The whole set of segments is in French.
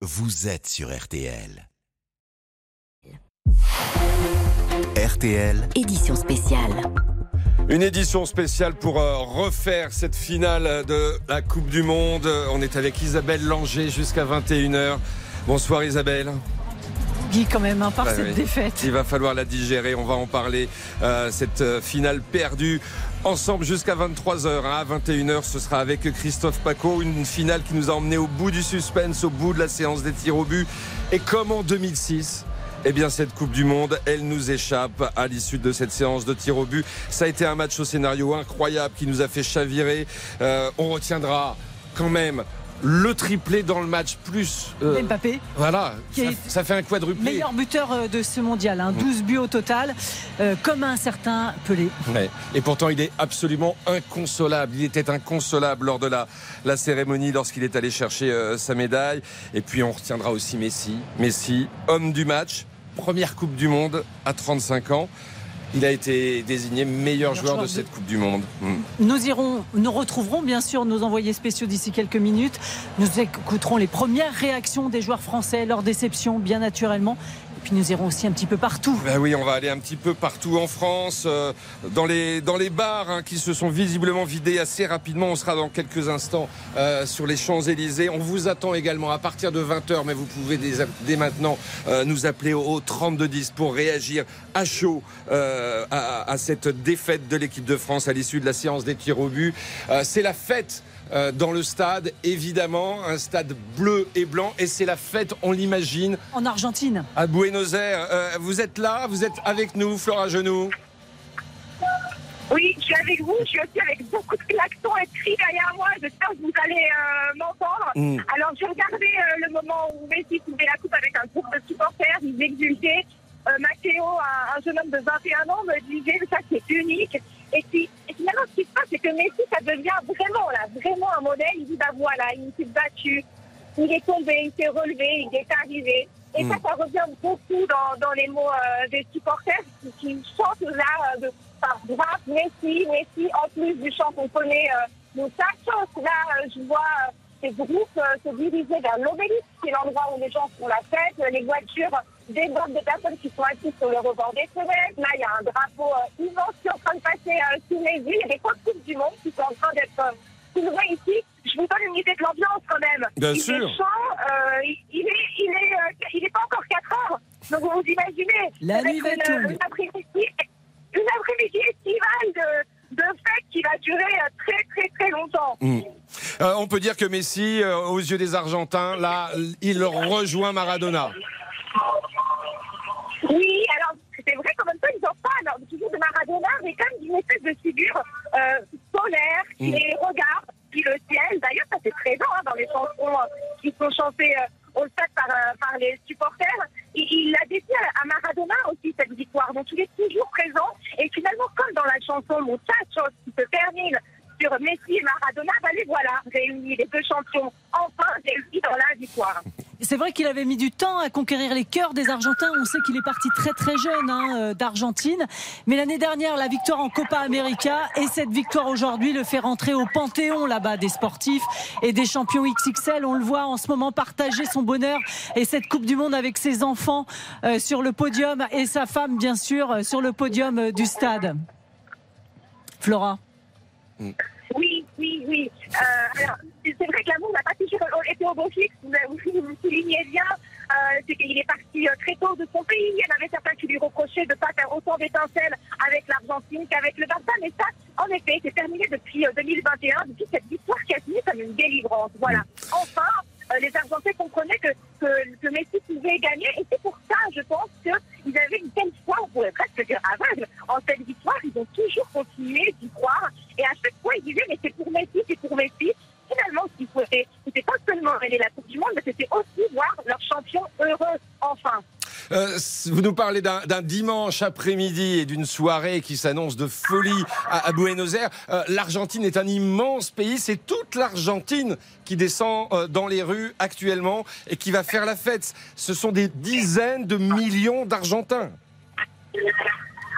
vous êtes sur RTL. RTL, Édition spéciale. Une édition spéciale pour euh, refaire cette finale de la Coupe du Monde. On est avec Isabelle Langer jusqu'à 21h. Bonsoir Isabelle. Guy quand même, hein, par Bah cette oui. défaite. Il va falloir la digérer, on va en parler. Euh, cette euh, finale perdue ensemble jusqu'à 23h. À 21h, ce sera avec Christophe Paco. Une finale qui nous a emmené au bout du suspense, au bout de la séance des tirs au but. Et comme en 2006, eh bien, cette Coupe du Monde, elle nous échappe à l'issue de cette séance de tir au but. Ça a été un match au scénario incroyable qui nous a fait chavirer. Euh, on retiendra quand même le triplé dans le match plus. euh, Mbappé, voilà, Qui ça, est ça fait un quadruplé. meilleur buteur euh, de ce mondial, hein, 12 buts au total, euh, comme un certain Pelé. Ouais. Et pourtant, il est absolument inconsolable. Il était inconsolable lors de la, la cérémonie, lorsqu'il est allé chercher euh, sa médaille. Et puis, on retiendra aussi Messi. Messi, homme du match, première Coupe du Monde à 35 ans. Il a été désigné meilleur Meilleur joueur joueur de de- cette Coupe du Monde. Mm. Nous irons, nous retrouverons bien sûr nos envoyés spéciaux d'ici quelques minutes. Nous écouterons les premières réactions des joueurs français, leur déception, bien naturellement. Et puis nous irons aussi un petit peu partout. Ben oui, on va aller un petit peu partout en France, euh, dans, les, dans les bars hein, qui se sont visiblement vidés assez rapidement. On sera dans quelques instants euh, sur les Champs-Élysées. On vous attend également à partir de 20h, mais vous pouvez dès, dès maintenant euh, nous appeler au, au 3210 pour réagir à chaud à, à cette défaite de l'équipe de France à l'issue de la séance des tirs au but. C'est la fête. Euh, dans le stade, évidemment, un stade bleu et blanc, et c'est la fête, on l'imagine, En Argentine, à Buenos Aires. Euh, vous êtes là, vous êtes avec nous, Flora Genoux. Oui, je suis avec vous. Je suis aussi avec beaucoup de klaxons et de cris derrière moi. J'espère que vous allez euh, m'entendre. Mm. Alors, j'ai regardé euh, le moment où Messi soulevait la coupe avec un groupe de supporters. Ils exultaient. Euh, Matteo, un, un jeune homme de 21 ans, me disait ça, c'est unique. Et puis, et finalement, ce qui se passe, c'est que Messi, ça devient vraiment, là, vraiment un modèle. Il dit, bah voilà, il s'est battu, il est tombé, il s'est relevé, il est arrivé. Et ça, ça revient beaucoup dans, dans les mots euh, des supporters qui, qui chantent là, euh, de, par grâce, Messi, Messi, en plus du chant qu'on connaît. Euh, donc ça chante là, euh, je vois euh, ces groupes euh, se diriger vers l'obélisque, qui est l'endroit où les gens font la fête, les voitures débordent de personnes qui sont assises sur le rebord des fenêtres. Là, il y a un drapeau euh, immense qui est en train de passer euh, sous les yeux. Il y a des coupes du monde qui sont en train d'être euh, soulevées ici. Je vous donne une idée de l'ambiance quand même. Bien il sûr. est chaud, euh, il, il est, il est, euh, il est pas encore 4 heures. Donc vous vous imaginez. La nuit va une, une après-midi, estivale de, de fête qui va durer euh, très très très longtemps. Euh, on peut dire que Messi, euh, aux yeux des Argentins, là, il rejoint Maradona. Oui, alors c'est vrai qu'en même temps ils en parlent toujours de Maradona, mais comme d'une espèce de figure euh, solaire qui Mm. les regarde, qui le ciel. D'ailleurs, ça c'est présent hein, dans les chansons euh, qui sont chantées euh, au stade par, euh, par les supporters. Il, il l'a dédié à, Maradona aussi cette victoire, donc il est toujours présent. Et finalement, comme dans la chanson Mon chose qui se termine sur Messi Maradona, ben voilà réunis, les deux champions, enfin réunis dans la victoire. c'est vrai qu'il avait mis du temps à conquérir les cœurs des Argentins. On sait qu'il est parti très très jeune hein, euh, d'Argentine. Mais l'année dernière, la victoire en Copa América et cette victoire aujourd'hui le fait rentrer au panthéon là-bas des sportifs et des champions XXL. On le voit en ce moment partager son bonheur et cette Coupe du Monde avec ses enfants euh, sur le podium et sa femme bien sûr euh, sur le podium euh, du stade. Flora. Oui, oui, oui. Euh, alors, c'est vrai que l'amour n'a pas toujours été au beau fixe. Vous, vous, soulignez bien. Euh, c'est qu'il est parti euh, très tôt de son pays. Il y en avait certains qui lui reprochaient de ne pas faire autant d'étincelles avec l'Argentine qu'avec le Barça. Mais ça, en effet, c'est terminé depuis euh, 2021, depuis cette victoire qui a fini comme une délivrance. Voilà. Enfin, euh, les Argentins comprenaient que, que, que Messi pouvait gagner. Et c'est pour ça, je pense, qu'ils avaient une telle foi, on pourrait presque dire aveugle, en cette victoire. Ils ont toujours continué d'y croire. Et à chaque fois, ils disaient, mais c'est pour Messi, c'est pour Messi. Finalement, ce qu'ils souhaitaient, c'était pas seulement gagner la Coupe du Monde, mais c'était aussi voir leur champion heureux, enfin. Euh, vous nous parlez d'un dimanche après-midi et d'une soirée qui s'annonce de folie à, à Buenos Aires. Euh, L'Argentine est un immense pays. C'est toute l'Argentine qui descend euh, dans les rues actuellement et qui va faire la fête. Ce sont des dizaines de millions d'Argentins.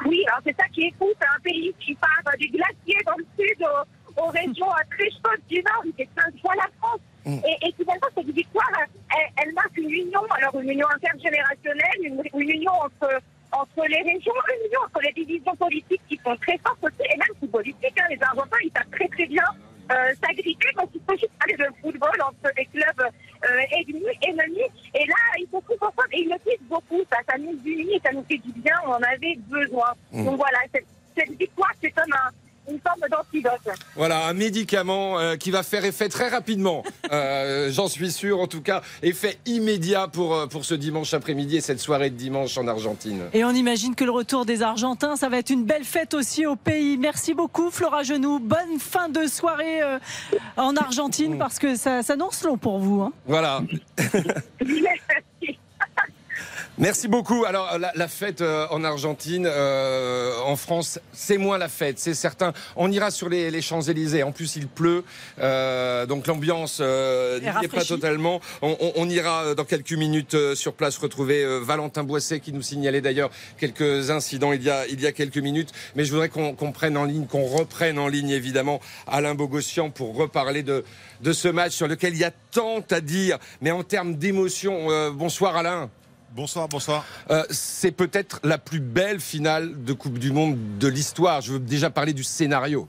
Oui, alors c'est ça qui est fou, c'est un pays qui part euh, des glaciers dans le sud aux, aux régions très chaudes du nord, il fait 15 fois la France. Et, et finalement, cette victoire, elle, elle marque une union, alors une union intergénérationnelle, une, une union entre, entre les régions, une union entre les divisions politiques qui sont très fortes aussi, et même footballistiques. Hein, les Argentins, ils savent très très bien euh, s'agripper quand il s'agit de parler de football entre les clubs ennemis, ennemis. Et là, ils se trouvent ensemble et ils le disent beaucoup. Ça, ça nous unit ça nous fait du bien. On en avait besoin. Donc voilà, cette, cette victoire, c'est comme un une forme d'antidote. Voilà, un médicament euh, qui va faire effet très rapidement. Euh, J'en suis sûr, en tout cas, effet immédiat pour, euh, pour ce dimanche après-midi et cette soirée de dimanche en Argentine. Et on imagine que le retour des Argentins, ça va être une belle fête aussi au pays. Merci beaucoup, Flora Genoux. Bonne fin de soirée euh, en Argentine parce que ça s'annonce long pour vous. hein. Voilà. Merci. Beaucoup. Alors la, la fête euh, en Argentine, euh, en France, c'est moins la fête, c'est certain. On ira sur les, les Champs-Élysées. En plus, il pleut, euh, donc l'ambiance euh, n'y est pas totalement. On, on- on ira euh, dans quelques minutes euh, sur place retrouver euh, Valentin Boisset qui nous signalait d'ailleurs quelques incidents il y a il y a quelques minutes. Mais je voudrais qu'on qu'on prenne en ligne, qu'on reprenne en ligne évidemment Alain Bogossian pour reparler de de ce match sur lequel il y a tant à dire. Mais en termes d'émotion, euh, bonsoir Alain. Bonsoir, bonsoir. Euh, c'est peut-être la plus belle finale de Coupe du Monde de l'histoire. Je veux déjà parler du scénario.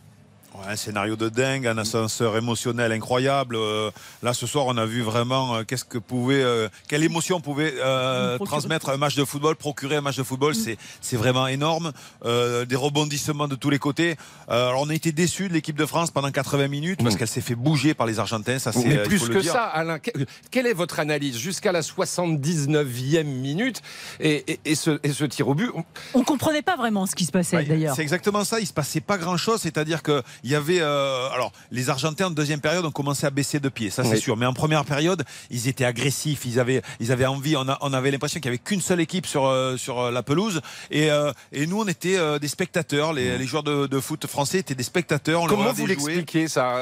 Ouais, un scénario de dingue, un ascenseur émotionnel incroyable. Euh, là, ce soir, on a vu vraiment euh, qu'est-ce que pouvait, euh, quelle émotion pouvait euh, transmettre un match de football, procurer un match de football. C'est, c'est vraiment énorme. Euh, des rebondissements de tous les côtés. Euh, alors, on a été déçus de l'équipe de France pendant 80 minutes parce Mm. qu'elle s'est fait bouger par les Argentins. Ça, c'est, Mais plus que ça, Alain, que- quelle est votre analyse jusqu'à la 79e minute et, et- et ce, et ce tir au but? On- On comprenait pas vraiment ce qui se passait Ouais, d'ailleurs. C'est exactement ça. Il se passait pas grand chose. C'est-à-dire que il y avait, euh, alors, les Argentins en deuxième période ont commencé à baisser de pied. Ça, c'est Oui. sûr. Mais en première période, ils étaient agressifs. Ils avaient, ils avaient envie. On, a- on avait l'impression qu'il y avait qu'une seule équipe sur euh, sur euh, la pelouse. Et, euh, et nous, on était euh, des spectateurs. Les, les joueurs de, de foot français étaient des spectateurs. On Comment vous l'expliquez ça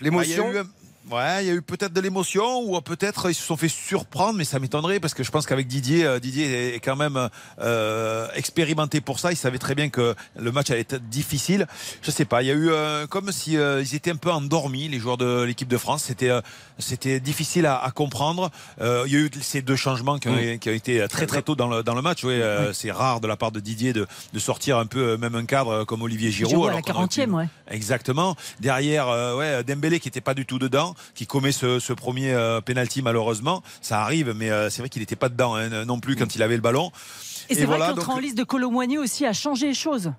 L'émotion? Un- Ouais, il y a eu peut-être de l'émotion ou peut-être ils se sont fait surprendre, mais ça m'étonnerait parce que je pense qu'avec Didier, euh, Didier est quand même euh, expérimenté pour ça. Il savait très bien que le match allait être difficile. Je sais pas, il y a eu euh, comme si euh, ils étaient un peu endormis les joueurs de l'équipe de France. C'était euh, c'était difficile à, à comprendre. Euh, il y a eu ces deux changements qui ont, qui ont été très très tôt dans le dans le match. Ouais, euh, c'est rare de la part de Didier de, de sortir un peu même un cadre comme Olivier Giroud. Giroud à la qu'on aurait pu- 40e, ouais. Exactement. Derrière, euh, ouais, Dembélé qui était pas du tout dedans, qui commet ce, ce premier euh, penalty malheureusement. Ça arrive, mais euh, c'est vrai qu'il n'était pas dedans hein, non plus quand il avait le ballon. Et c'est Et vrai voilà, que l'entrée donc- en liste de Colomboigny aussi a changé les choses.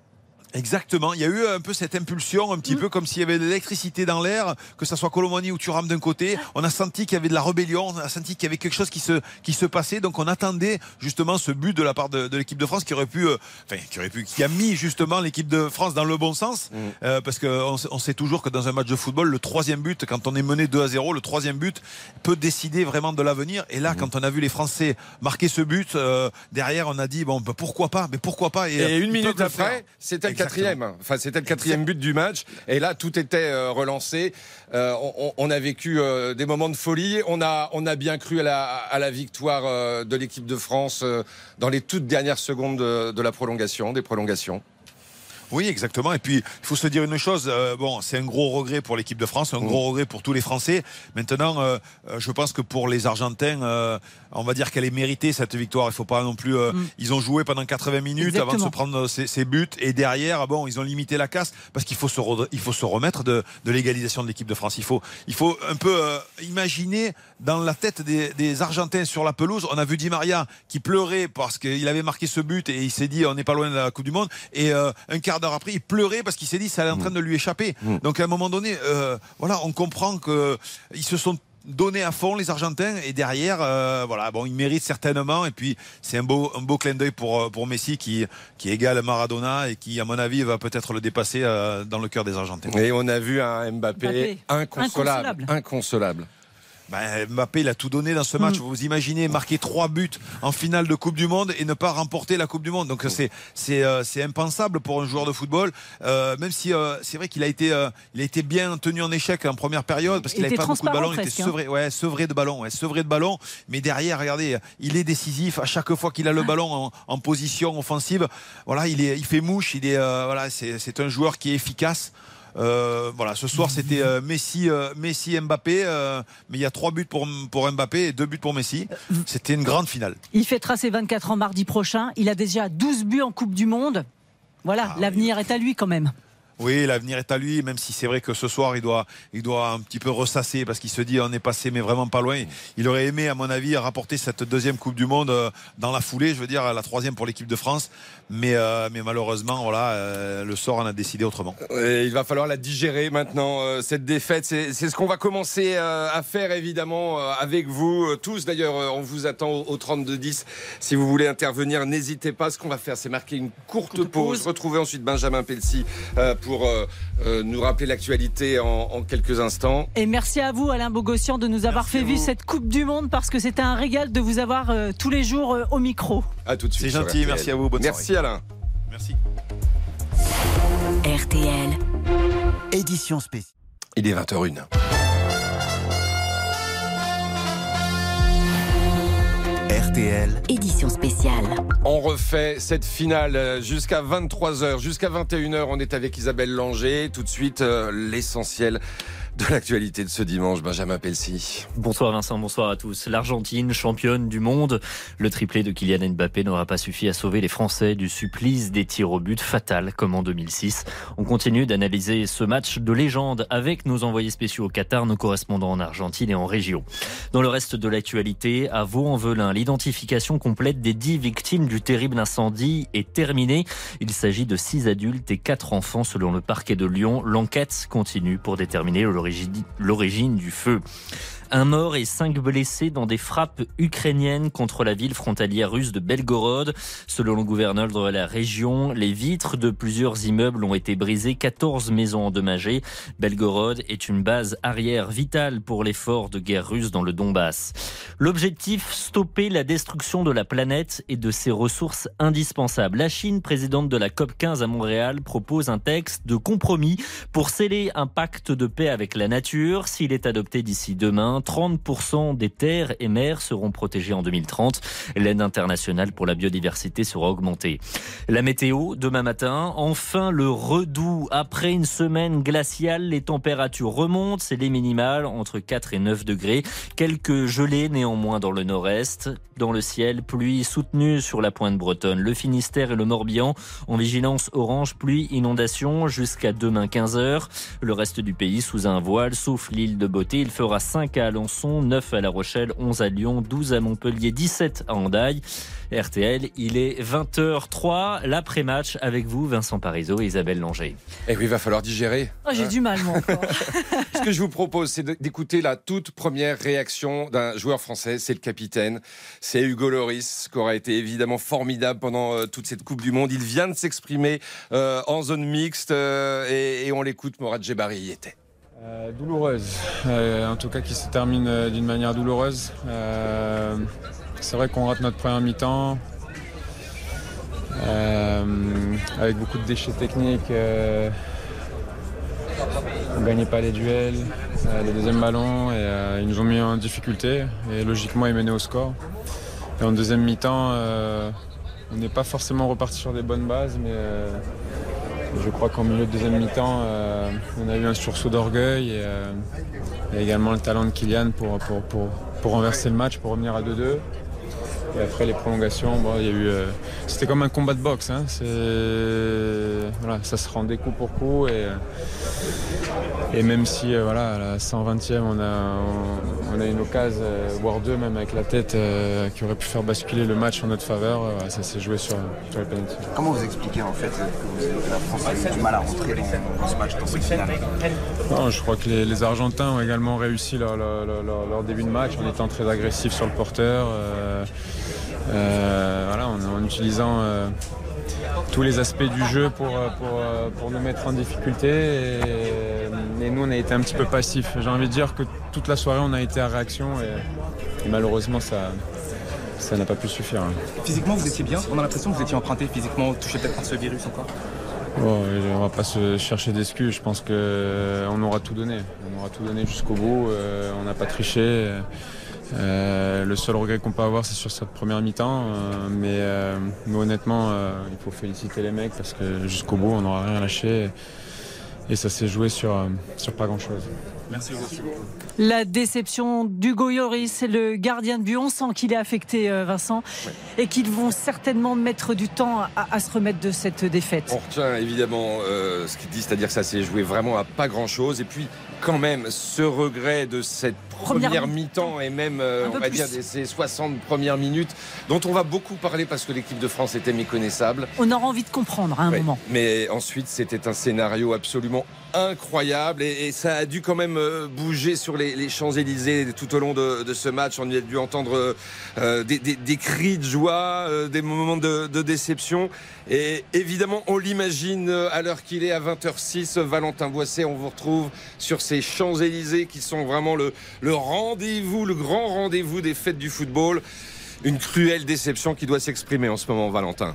Exactement. Il y a eu un peu cette impulsion, un petit peu comme s'il y avait de l'électricité dans l'air, que ça soit Colomani ou Thuram d'un côté. On a senti qu'il y avait de la rébellion, on a senti qu'il y avait quelque chose qui se, qui se passait. Donc on attendait justement ce but de la part de, de l'équipe de France qui aurait pu, euh, enfin, qui aurait pu, qui a mis justement l'équipe de France dans le bon sens. Euh, parce qu'on on sait toujours que dans un match de football, le troisième but, quand on est mené 2 à 0, le troisième but peut décider vraiment de l'avenir. Et là, quand on a vu les Français marquer ce but, euh, derrière, on a dit, bon, bah, pourquoi pas, mais pourquoi pas. Et euh, une ils minute après, Exactement. Quatrième. Enfin, c'était le quatrième but du match. Et là, tout était euh, relancé. Euh, on, a vécu euh, des moments de folie. On a, on a bien cru à la, victoire de l'équipe de France dans les toutes dernières secondes de, de la prolongation, des prolongations. Oui, exactement. Et puis, il faut se dire une chose. euh, bon, c'est un gros regret pour l'équipe de France, un gros regret pour tous les Français. Maintenant, euh, euh, je pense que pour les Argentins, euh, on va dire qu'elle est méritée cette victoire. Il faut pas non plus. euh, Ils ont joué pendant 80 minutes avant de se prendre ces, ces buts, et derrière, bon, ils ont limité la casse parce qu'il faut se, re- il faut se remettre de, de l'égalisation de l'équipe de France. Il faut, il faut un peu imaginer dans la tête des, des Argentins sur la pelouse. On a vu Di Maria qui pleurait parce qu'il avait marqué ce but et il s'est dit on n'est pas loin de la Coupe du Monde. Et un quart d'heure après, il pleurait parce qu'il s'est dit ça est en train de lui échapper. Donc à un moment donné, euh, voilà, on comprend que ils se sont donnés à fond les Argentins et derrière euh, voilà bon ils méritent certainement et puis c'est un beau un beau clin d'œil pour euh, pour Messi qui qui égale Maradona et qui à mon avis va peut-être le dépasser euh, dans le cœur des Argentins. Et on a vu un Mbappé, Mbappé. inconsolable. Inconsolable. Inconsolable. Ben, Mbappé, il a tout donné dans ce match. Mm. Vous imaginez marquer trois buts en finale de Coupe du Monde et ne pas remporter la Coupe du Monde. Donc c'est c'est euh, c'est impensable pour un joueur de football. Euh, même si euh, c'est vrai qu'il a été euh, il a été bien tenu en échec en première période parce Il qu'il n'avait pas beaucoup de ballons. Il était hein. sevré, ouais, sevré de ballon, ouais, sevré de ballon. Mais derrière, regardez, il est décisif à chaque fois qu'il a le ballon en, en position offensive. Voilà, il est il fait mouche. Il est euh, voilà, c'est c'est un joueur qui est efficace. Euh, voilà, ce soir c'était euh, Messi, euh, Messi, Mbappé, mais il y a trois buts pour, pour Mbappé et deux buts pour Messi. C'était une grande finale. Il fêtera ses 24 ans mardi prochain. Il a déjà 12 buts en Coupe du Monde. Voilà, Ah l'avenir est à lui quand même. Oui, l'avenir est à lui, même si c'est vrai que ce soir, il doit, il doit un petit peu ressasser parce qu'il se dit on est passé, mais vraiment pas loin. Il aurait aimé, à mon avis, rapporter cette deuxième Coupe du Monde euh, dans la foulée, je veux dire, la troisième pour l'équipe de France. Mais, euh, mais malheureusement, voilà, euh, le sort en a décidé autrement. Et il va falloir la digérer maintenant, euh, cette défaite. C'est ce qu'on va commencer euh, à faire, évidemment, euh, avec vous euh, tous. D'ailleurs, euh, on vous attend au, au 32-10. Si vous voulez intervenir, n'hésitez pas. Ce qu'on va faire, c'est marquer une courte, Courte pause. pause. Retrouver ensuite Benjamin Pelsi euh, pour euh, euh, nous rappeler l'actualité en, en quelques instants. Et merci à vous, Alain Bogossian, de nous avoir Merci fait vivre cette Coupe du Monde parce que c'était un régal de vous avoir euh, tous les jours euh, au micro. À tout de suite. C'est gentil, merci à vous, bonne Merci Alain. Merci. RTL. Édition spéciale. Il est 20h01. RTL. Édition spéciale. On refait cette finale euh, jusqu'à 23h, jusqu'à 21h. On est avec Isabelle Langer. Tout de suite, euh, l'essentiel de l'actualité de ce dimanche. Benjamin Pelsi. Bonsoir Vincent, bonsoir à tous. L'Argentine, championne du monde. Le triplé de Kylian Mbappé n'aura pas suffi à sauver les Français du supplice des tirs au but fatal comme en 2006. On continue d'analyser ce match de légende avec nos envoyés spéciaux au Qatar, nos correspondants en Argentine et en région. Dans le reste de l'actualité, à Vaux-en-Velin, l'identification complète des dix victimes du terrible incendie est terminée. Il s'agit de six adultes et quatre enfants selon le parquet de Lyon. L'enquête continue pour déterminer l'origine l'origine du feu. Un mort et cinq blessés dans des frappes ukrainiennes contre la ville frontalière russe de Belgorod. Selon le gouverneur de la région, les vitres de plusieurs immeubles ont été brisées, 14 maisons endommagées. Belgorod est une base arrière vitale pour l'effort de guerre russe dans le Donbass. L'objectif, stopper la destruction de la planète et de ses ressources indispensables. La Chine, présidente de la COP 15 à Montréal, propose un texte de compromis pour sceller un pacte de paix avec la nature. S'il est adopté d'ici demain, 30% des terres et mers seront protégées en 2030. L'aide internationale pour la biodiversité sera augmentée. La météo, demain matin, enfin le redout. Après une semaine glaciale, les températures remontent, c'est les minimales, entre 4 et 9 degrés. Quelques gelées néanmoins dans le nord-est. Dans le ciel, pluie soutenue sur la pointe bretonne. Le Finistère et le Morbihan en vigilance orange, pluie, inondation jusqu'à demain 15h. Le reste du pays sous un voile, sauf l'île de Beauté. Il fera 5 à Alençon, 9 à La Rochelle, 11 à Lyon, 12 à Montpellier, 17 à Andaille. RTL, il est 20h03, l'après-match avec vous, Vincent Parisot et Isabelle Langer. Et oui, il va falloir digérer. Oh, J'ai du mal, moi, encore. Ce que je vous propose, c'est d'écouter la toute première réaction d'un joueur français. C'est le capitaine. C'est Hugo Loris, qui aura été évidemment formidable pendant euh, toute cette Coupe du Monde. Il vient de s'exprimer euh, en zone mixte euh, et, et on l'écoute. Morad Djebari y était. Euh, douloureuse, Euh, en tout cas qui se termine euh, d'une manière douloureuse. C'est vrai qu'on rate notre première mi-temps avec beaucoup de déchets techniques. on gagnait pas les duels, les deuxièmes ballons et ils nous ont mis en difficulté et logiquement ils menaient au score. Et en deuxième mi-temps, on n'est pas forcément reparti sur des bonnes bases, mais je crois qu'en milieu de deuxième mi-temps, euh, on a eu un sursaut d'orgueil et, euh, et également le talent de Kylian pour, pour, pour, pour renverser le match, pour revenir à 2-2. Et après les prolongations, bon, il y a eu, euh, c'était comme un combat de boxe. hein. Voilà, ça se rendait coup pour coup. Et, euh, et même si euh, voilà, à la 120e, on a, on, on a une occasion, euh, voire deux même avec la tête, qui aurait pu faire basculer le match en notre faveur, ça s'est joué sur, sur les pénalités. Comment vous expliquez en fait que, vous- que la France a eu du mal à rentrer dans, dans ce match, dans cette finale? Non, je crois que les, les Argentins ont également réussi leur- leur- leur début de match en étant très agressifs sur le porteur. Euh, voilà, en, en utilisant euh, tous les aspects du jeu pour, euh, pour, pour nous mettre en difficulté. Et, et nous, on a été un petit peu passifs. J'ai envie de dire que toute la soirée, on a été à réaction et, et malheureusement, ça ça n'a pas pu suffire. hein. Physiquement, vous étiez bien On a l'impression que vous étiez emprunté physiquement, touché peut-être par ce virus encore Bon, on va pas se chercher d'excuses. Je pense qu'on aura tout donné. On aura tout donné jusqu'au bout. On n'a pas triché. Euh, le seul regret qu'on peut avoir, c'est sur cette première mi-temps. Euh, mais, euh, mais honnêtement, euh, il faut féliciter les mecs parce que jusqu'au bout, on n'aura rien lâché. et ça s'est joué sur, sur pas grand-chose. Merci beaucoup. La déception d'Hugo Lloris, le gardien de but. On sent qu'il est affecté, Vincent, et qu'ils vont certainement mettre du temps à, à se remettre de cette défaite. On retient évidemment euh, ce qu'il dit, c'est-à-dire que ça s'est joué vraiment à pas grand-chose. Et puis, quand même, ce regret de cette Première première, mi-temps. et même, euh, on va plus. dire, de ces 60 premières minutes, dont on va beaucoup parler parce que l'équipe de France était méconnaissable. On aura envie de comprendre à un Ouais. moment. Mais ensuite, c'était un scénario absolument incroyable et, ça a dû quand même euh, bouger sur les, Champs-Élysées tout au long de, ce match. On a dû entendre euh, des, cris de joie, euh, des moments de, déception. Et évidemment, on l'imagine à l'heure qu'il est à 20h06. Valentin Boisset, on vous retrouve sur ces Champs-Élysées qui sont vraiment le rendez-vous, le grand rendez-vous des fêtes du football. Une cruelle déception qui doit s'exprimer en ce moment, Valentin.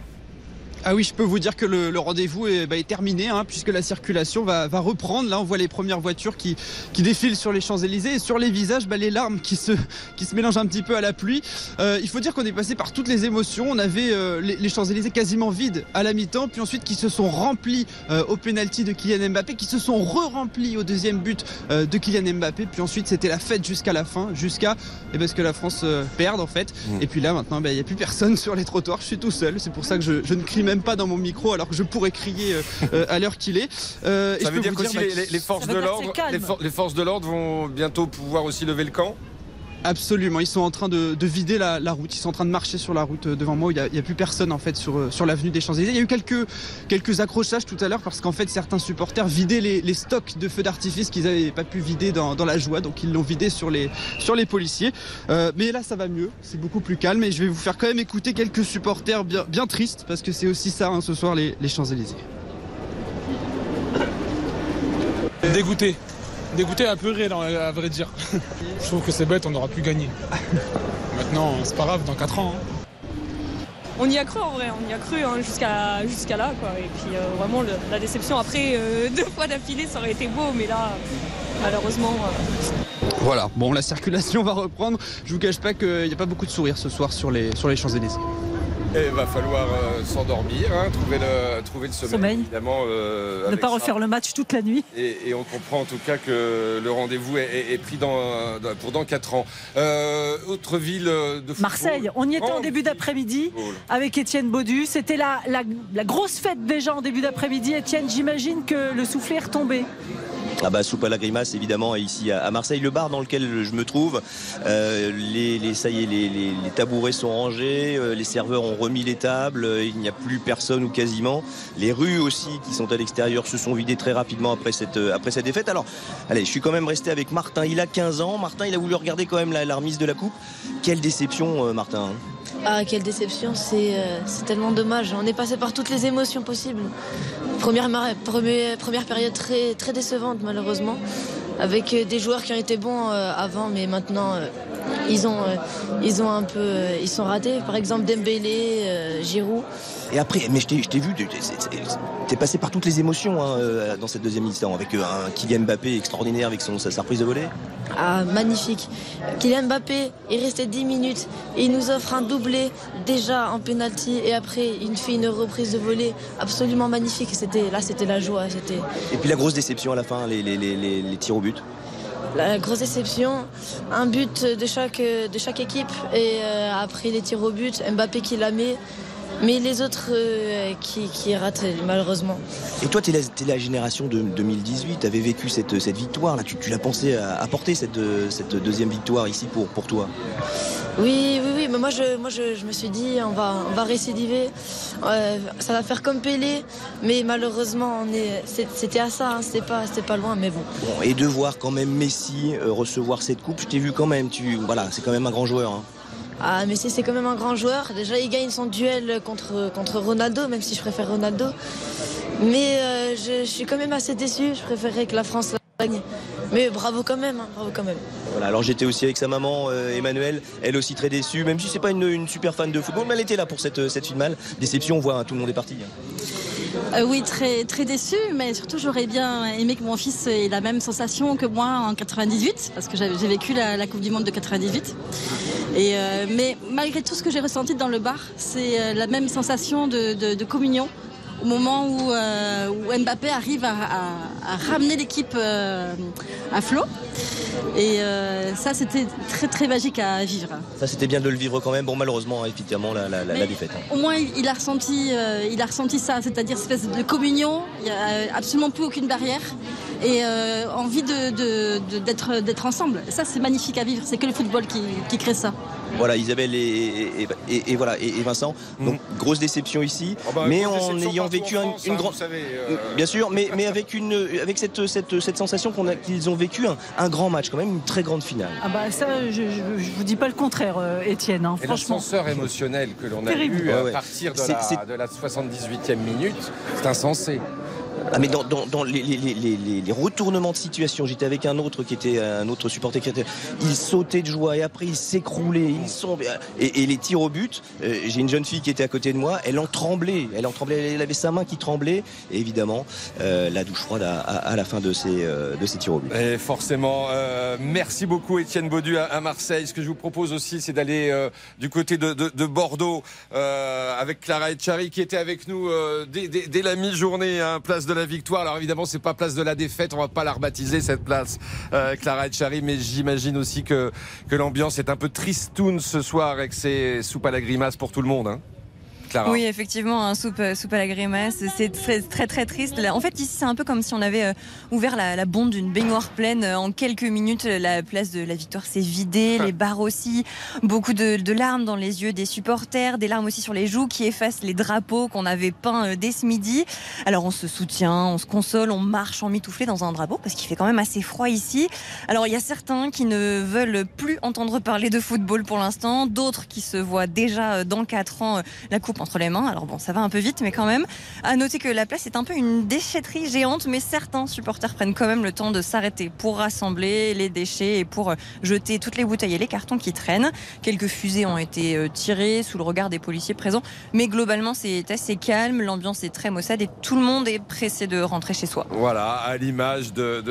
Ah oui, je peux vous dire que le, le rendez-vous est, bah, est terminé, hein, puisque la circulation va, va reprendre. Là, on voit les premières voitures qui, qui défilent sur les Champs-Élysées et sur les visages, bah, les larmes qui se, qui se mélangent un petit peu à la pluie. Euh, il faut dire qu'on est passé par toutes les émotions. On avait euh, les, les Champs-Élysées quasiment vides à la mi-temps, puis ensuite qui se sont remplis euh, au penalty de Kylian Mbappé, qui se sont re-remplis au deuxième but de Kylian Mbappé. Puis ensuite, c'était la fête jusqu'à la fin, jusqu'à et parce que la France perde en fait. Mm. Et puis là, maintenant, bah, il n'y a plus personne sur les trottoirs. Je suis tout seul. C'est pour ça que je, je ne crie même pas dans mon micro, alors que je pourrais crier euh, euh, à l'heure qu'il est. Euh, Ça veut dire qu'aussi bah, les, les- les forces Ça veut de dire que l'ordre, les, for- les forces de l'ordre vont bientôt pouvoir aussi lever le camp? Absolument, ils sont en train de, de vider la, route, ils sont en train de marcher sur la route euh, devant moi, il n'y a, plus personne en fait sur, euh, sur l'avenue des Champs-Élysées. Il y a eu quelques, accrochages tout à l'heure parce qu'en fait certains supporters vidaient les, stocks de feux d'artifice qu'ils n'avaient pas pu vider dans, la joie, donc ils l'ont vidé sur les, policiers. Euh, mais là ça va mieux, c'est beaucoup plus calme et je vais vous faire quand même écouter quelques supporters bien, bien tristes parce que c'est aussi ça hein, ce soir les, les Champs-Élysées. Dégoûté. Dégoûté, apeuré, là, à vrai dire. Je trouve que c'est bête, on n'aura plus gagné. Maintenant, c'est pas grave, dans 4 ans. hein. On y a cru en vrai, on y a cru hein, jusqu'à jusqu'à là quoi. Et puis euh, vraiment le- la déception après euh, deux fois d'affilée ça aurait été beau mais là malheureusement euh, Voilà, bon la circulation va reprendre, je vous cache pas qu'il n'y a pas beaucoup de sourires ce soir sur les, sur les Champs-Élysées. Et il va falloir euh, s'endormir, hein, trouver, le, trouver le sommeil, Sommeil. évidemment. euh, Ne pas ça. refaire le match toute la nuit. Et, et on comprend en tout cas que le rendez-vous est, est- est pris dans, pour dans 4 ans. Euh, autre ville de football. Marseille, on y était en début d'après-midi avec Étienne Baudu. C'était la, la, la grosse fête déjà en début d'après-midi. Étienne, j'imagine que le soufflet est retombé. Ah bah soupe à la grimace évidemment ici à Marseille. Le bar dans lequel je me trouve euh, les, les ça y est les, les- tabourets sont rangés euh, les serveurs ont remis les tables euh, il n'y a plus personne ou quasiment. Les rues aussi qui sont à l'extérieur se sont vidées très rapidement après cette après cette défaite. Alors allez je suis quand même resté avec Martin. Il a 15 ans. Martin il a voulu regarder quand même la, remise de la coupe. Quelle déception Martin hein. Ah, quelle déception, c'est euh, tellement dommage. On est passé par toutes les émotions possibles. Première, première, première période très, très décevante, malheureusement, avec euh, des joueurs qui ont été bons euh, avant, mais maintenant, euh, ils, ont, ils ont un peu. ils sont ratés. Par exemple, Dembélé, Giroud. Et après, mais je t'ai vu, t'es- passé par toutes les émotions hein, euh, dans cette deuxième mi-temps, avec euh, un Kylian Mbappé extraordinaire avec son, sa, sa reprise de volée. Ah, magnifique. Kylian Mbappé, il restait 10 minutes et il nous offre un doublé déjà en penalty et après il fait une reprise de volée absolument magnifique. C'était là, c'était la joie, c'était Et puis la grosse déception à la fin, les, les, les, les, les tirs au but. la grosse déception. Un but de chaque de chaque équipe et euh, après les tirs au but, Mbappé qui la met, mais les autres euh, qui, qui ratent malheureusement. Et toi, t'es la, t'es la génération de 2018, t'avais vécu cette, cette victoire, là, tu, tu l'as pensé à apporter cette, cette deuxième victoire ici pour, pour toi? Oui, oui, oui, mais moi je, moi je, je me suis dit on va, on va récidiver, Euh, ça va faire comme Pelé, mais malheureusement c'était à ça, hein, c'était pas, pas loin, mais bon. Bon, et de voir quand même Messi euh, recevoir cette coupe, je t'ai vu quand même, tu, voilà, c'est quand même un grand joueur. hein. Ah, Messi c'est quand même un grand joueur. Déjà il gagne son duel contre, Ronaldo, même si je préfère Ronaldo. Mais euh, je, suis quand même assez déçu. Je préférerais que la France la gagne. Mais bravo quand même, hein, bravo quand même. Voilà, alors j'étais aussi avec sa maman, euh, Emmanuel, elle aussi très déçue, même si c'est pas une, super fan de football, mais elle était là pour cette, cette finale. Déception, on voit, hein, tout le monde est parti. Euh, oui, très, très déçu, mais surtout j'aurais bien aimé que mon fils ait la même sensation que moi en 98, parce que j'ai vécu la, Coupe du Monde de 98. Et, euh, mais malgré tout ce que j'ai ressenti dans le bar, c'est euh, la même sensation de communion, au moment où, euh, où Mbappé arrive à, à- à ramener l'équipe euh, à flot. Et euh, ça, c'était très très magique à vivre. Ça, c'était bien de le vivre quand même. Bon, malheureusement, hein, effectivement, la, la- défaite. hein. Au moins, il, a ressenti, il a ressenti ça, c'est-à-dire cette espèce de communion. Il n'y a absolument plus aucune barrière et envie de, de- de- d'être, d'être ensemble. Ça, c'est magnifique à vivre. C'est que le football qui, qui crée ça. Voilà, Isabelle et, et- et- et voilà, et, et Vincent. Donc, grosse déception ici, Oh bah, mais en ayant vécu en un- France, une hein, grande. vous savez, euh, Bien sûr, mais, mais avec, une, avec cette, cette, cette sensation qu'on a- qu'ils ont vécu un, un grand match, quand même, une très grande finale. Ah bah ça, je, je, je vous dis pas le contraire, euh, Étienne. hein, Et franchement. l'ascenseur émotionnel que l'on a eu Ouais, partir la, de la 78e minute, c'est insensé. Ah mais dans, dans, les, les, les, retournements de situation, j'étais avec un autre qui était un autre supporter qui il sautait de joie et après il s'écroulait, ils sont et, et les tirs au but. euh, J'ai une jeune fille qui était à côté de moi, elle en tremblait, elle en tremblait, elle avait sa main qui tremblait et évidemment euh, la douche froide à, la fin de ces euh, de ces tirs au but. Et forcément, merci beaucoup Étienne Baudu à, Marseille. Ce que je vous propose aussi, c'est d'aller du côté de, de- de Bordeaux avec Clara Etchari qui était avec nous dès, dès- dès la mi-journée, hein, place de la victoire. Alors évidemment, c'est pas place de la défaite, on va pas la rebaptiser cette place, euh, Clara Etchari, mais j'imagine aussi que, que l'ambiance est un peu tristoun ce soir avec ces soupes à la grimace pour tout le monde. Hein. Clara. Oui, effectivement, un soupe, soupe à la grimace, c'est très, très très triste. En fait, ici, c'est un peu comme si on avait euh, ouvert la, la bombe d'une baignoire pleine. Euh, En quelques minutes, la place de la victoire s'est vidée, les bars aussi. Beaucoup de, de larmes dans les yeux des supporters, des larmes aussi sur les joues qui effacent les drapeaux qu'on avait peints euh, dès ce midi. Alors, on se soutient, on se console, on marche en mitouflé dans un drapeau parce qu'il fait quand même assez froid ici. Alors, il y a certains qui ne veulent plus entendre parler de football pour l'instant, d'autres qui se voient déjà euh, dans 4 ans euh, la coupe entre les mains. Alors bon, ça va un peu vite, mais quand même. À noter que la place est un peu une déchetterie géante, mais certains supporters prennent quand même le temps de s'arrêter pour rassembler les déchets et pour euh, jeter toutes les bouteilles et les cartons qui traînent. Quelques fusées ont été euh, tirées sous le regard des policiers présents, mais globalement c'est assez calme, l'ambiance est très maussade et tout le monde est pressé de rentrer chez soi. Voilà, à l'image de,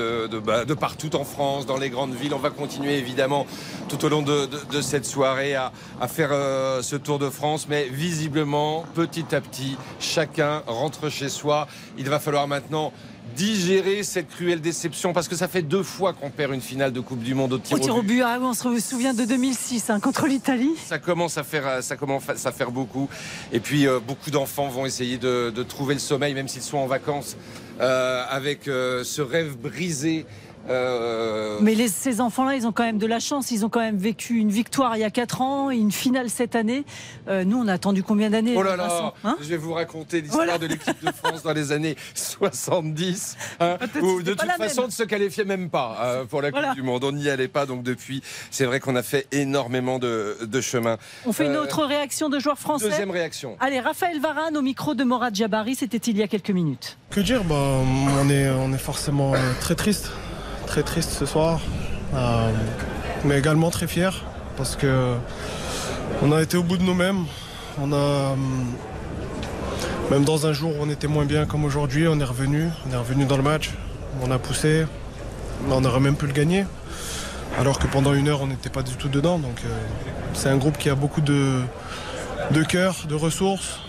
bah, partout en France, dans les grandes villes. On va continuer évidemment tout au long de, cette soirée à, à faire euh, ce Tour de France. Mais visiblement, petit à petit, chacun rentre chez soi. Il va falloir maintenant digérer cette cruelle déception parce que ça fait deux fois qu'on perd une finale de Coupe du Monde au tir Au tir au but. but, ah on se souvient de 2006 hein, contre l'Italie. Ça commence à faire, ça commence à faire beaucoup. Et puis euh, beaucoup d'enfants vont essayer de, de trouver le sommeil, même s'ils sont en vacances, euh, avec euh, ce rêve brisé. Euh, Mais les- ces enfants-là, ils ont quand même de la chance. Ils ont quand même vécu une victoire il y a 4 ans et une finale cette année. Euh, nous, on a attendu combien d'années Oh là là, hein je vais vous raconter l'histoire de l'équipe de France dans les années 70, hein, où de toute façon même. ne se qualifiait même pas euh, pour la Coupe Voilà. du Monde. On n'y allait pas, donc depuis, c'est vrai qu'on a fait énormément de, de chemin. On fait une Euh, autre réaction de joueurs français. Deuxième réaction. Allez, Raphaël Varane au micro de Morad Jabari, c'était il y a quelques minutes. Que dire? Bah, on, est, on est forcément très triste, très triste ce soir, euh, mais également très fier parce que on a été au bout de nous-mêmes. On a, euh, même dans un jour où on était moins bien comme aujourd'hui, on est revenu, on est revenu dans le match, on a poussé, on aurait même pu le gagner. Alors que pendant une heure, on n'était pas du tout dedans. Donc euh, c'est un groupe qui a beaucoup de, de cœur, de ressources.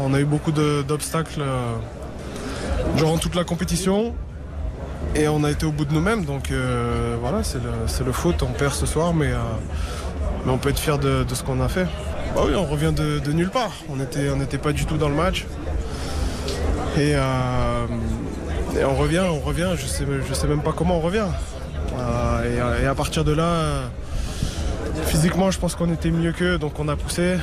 On a eu beaucoup d'obstacles durant toute la compétition. Et on a été au bout de nous-mêmes. Donc euh, voilà, c'est le, le foot. On perd ce soir, mais, euh, mais on peut être fier de, ce qu'on a fait. Bah oui, on revient de, nulle part. On n'était on pas du tout dans le match. Et, euh, et on revient, on revient. Je sais, je sais même pas comment on revient. Et, à partir de là, physiquement, je pense qu'on était mieux qu'eux, donc on a poussé.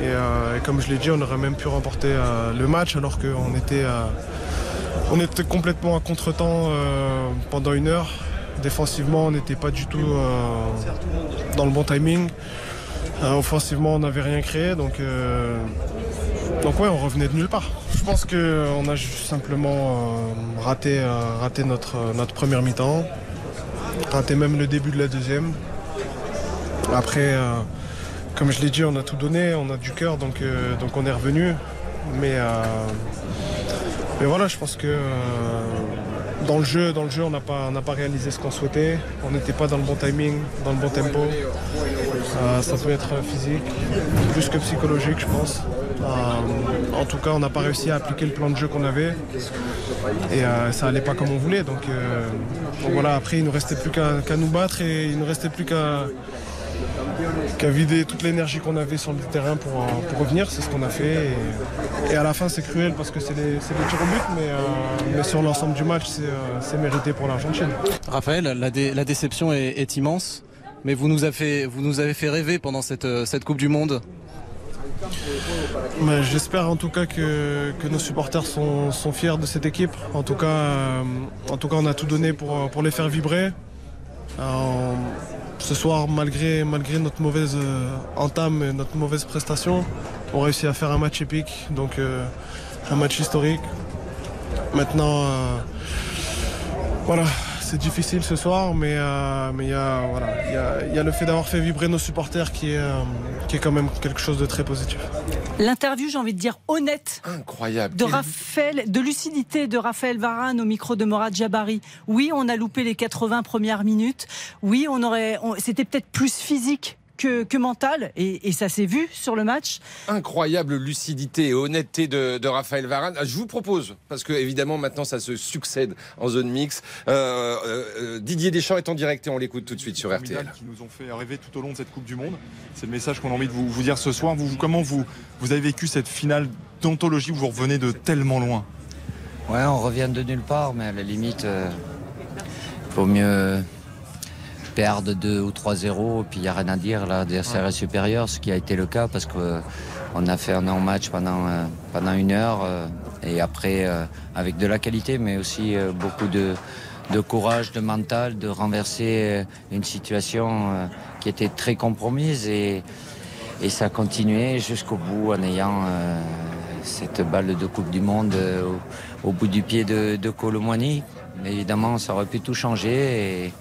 Et, et comme je l'ai dit, on aurait même pu remporter le match alors qu'on était, on était complètement à contre-temps euh, pendant une heure. Défensivement, on n'était pas du tout euh, dans le bon timing. Euh, offensivement, on n'avait rien créé, donc, euh, donc ouais, on revenait de nulle part. Je pense qu'on a simplement raté, raté notre, notre première mi-temps, raté même le début de la deuxième. Après, comme je l'ai dit, on a tout donné, on a du cœur, donc, donc on est revenu. Mais, mais voilà, je pense que euh, dans le jeu, dans le jeu, on n'a pas, pas réalisé ce qu'on souhaitait. On n'était pas dans le bon timing, dans le bon tempo. Euh, ça peut être physique, plus que psychologique, je pense. Euh, en tout cas, on n'a pas réussi à appliquer le plan de jeu qu'on avait. Et ça allait pas comme on voulait. Donc, voilà, après, il ne nous restait plus qu'à nous battre et il ne nous restait plus qu'à qu'à vider toute l'énergie qu'on avait sur le terrain pour, euh, pour revenir. C'est ce qu'on a fait. Et, et à la fin, c'est cruel parce que c'est des, tirs au but, mais, euh, mais sur l'ensemble du match, c'est euh, c'est mérité pour l'Argentine. Raphaël, la, dé- la déception est, est immense, mais vous nous avez fait, vous nous avez fait rêver pendant cette, cette Coupe du Monde. J'espère en tout cas que, que nos supporters sont, sont fiers de cette équipe. En tout cas, euh, en tout cas on a tout donné pour, pour les faire vibrer. Ce soir, malgré, malgré notre mauvaise euh, entame et notre mauvaise prestation, on réussit à faire un match épique, donc euh, un match historique. Maintenant, euh, voilà, c'est difficile ce soir, mais il y, a, voilà, a, y a le fait d'avoir fait vibrer nos supporters qui est, qui est quand même quelque chose de très positif. L'interview, j'ai envie de dire honnête. Incroyable. De Raphaël, de lucidité de Raphaël Varane au micro de Morad Jabari. Oui, on a loupé les 80 premières minutes. Oui, on aurait, on- c'était peut-être plus physique que, que mental, et, et ça s'est vu sur le match. Incroyable lucidité et honnêteté de, de Raphaël Varane. Je vous propose, parce que évidemment maintenant ça se succède en zone mix. Euh, euh, Didier Deschamps est en direct et on l'écoute tout de suite sur RTL. qui nous ont fait rêver tout au long de cette Coupe du Monde. C'est le message qu'on a envie de vous, vous dire ce soir. Vous, vous- comment vous, vous avez vécu cette finale d'anthologie où vous revenez de tellement loin? Ouais, on revient de nulle part, mais à la limite, euh, vaut mieux perdre 2 ou 3-0, puis il n'y a rien à dire, l'adversaire est supérieur, ce qui a été le cas parce qu'on a fait un non-match pendant, euh, pendant une heure, euh, et après, euh, avec de la qualité, mais aussi euh, beaucoup de, de courage, de mental, de renverser euh, une situation euh, qui était très compromise, et, et ça a continué jusqu'au bout en ayant euh, cette balle de Coupe du Monde euh, au, au bout du pied de, de Colomwani. Évidemment, ça aurait pu tout changer. Et,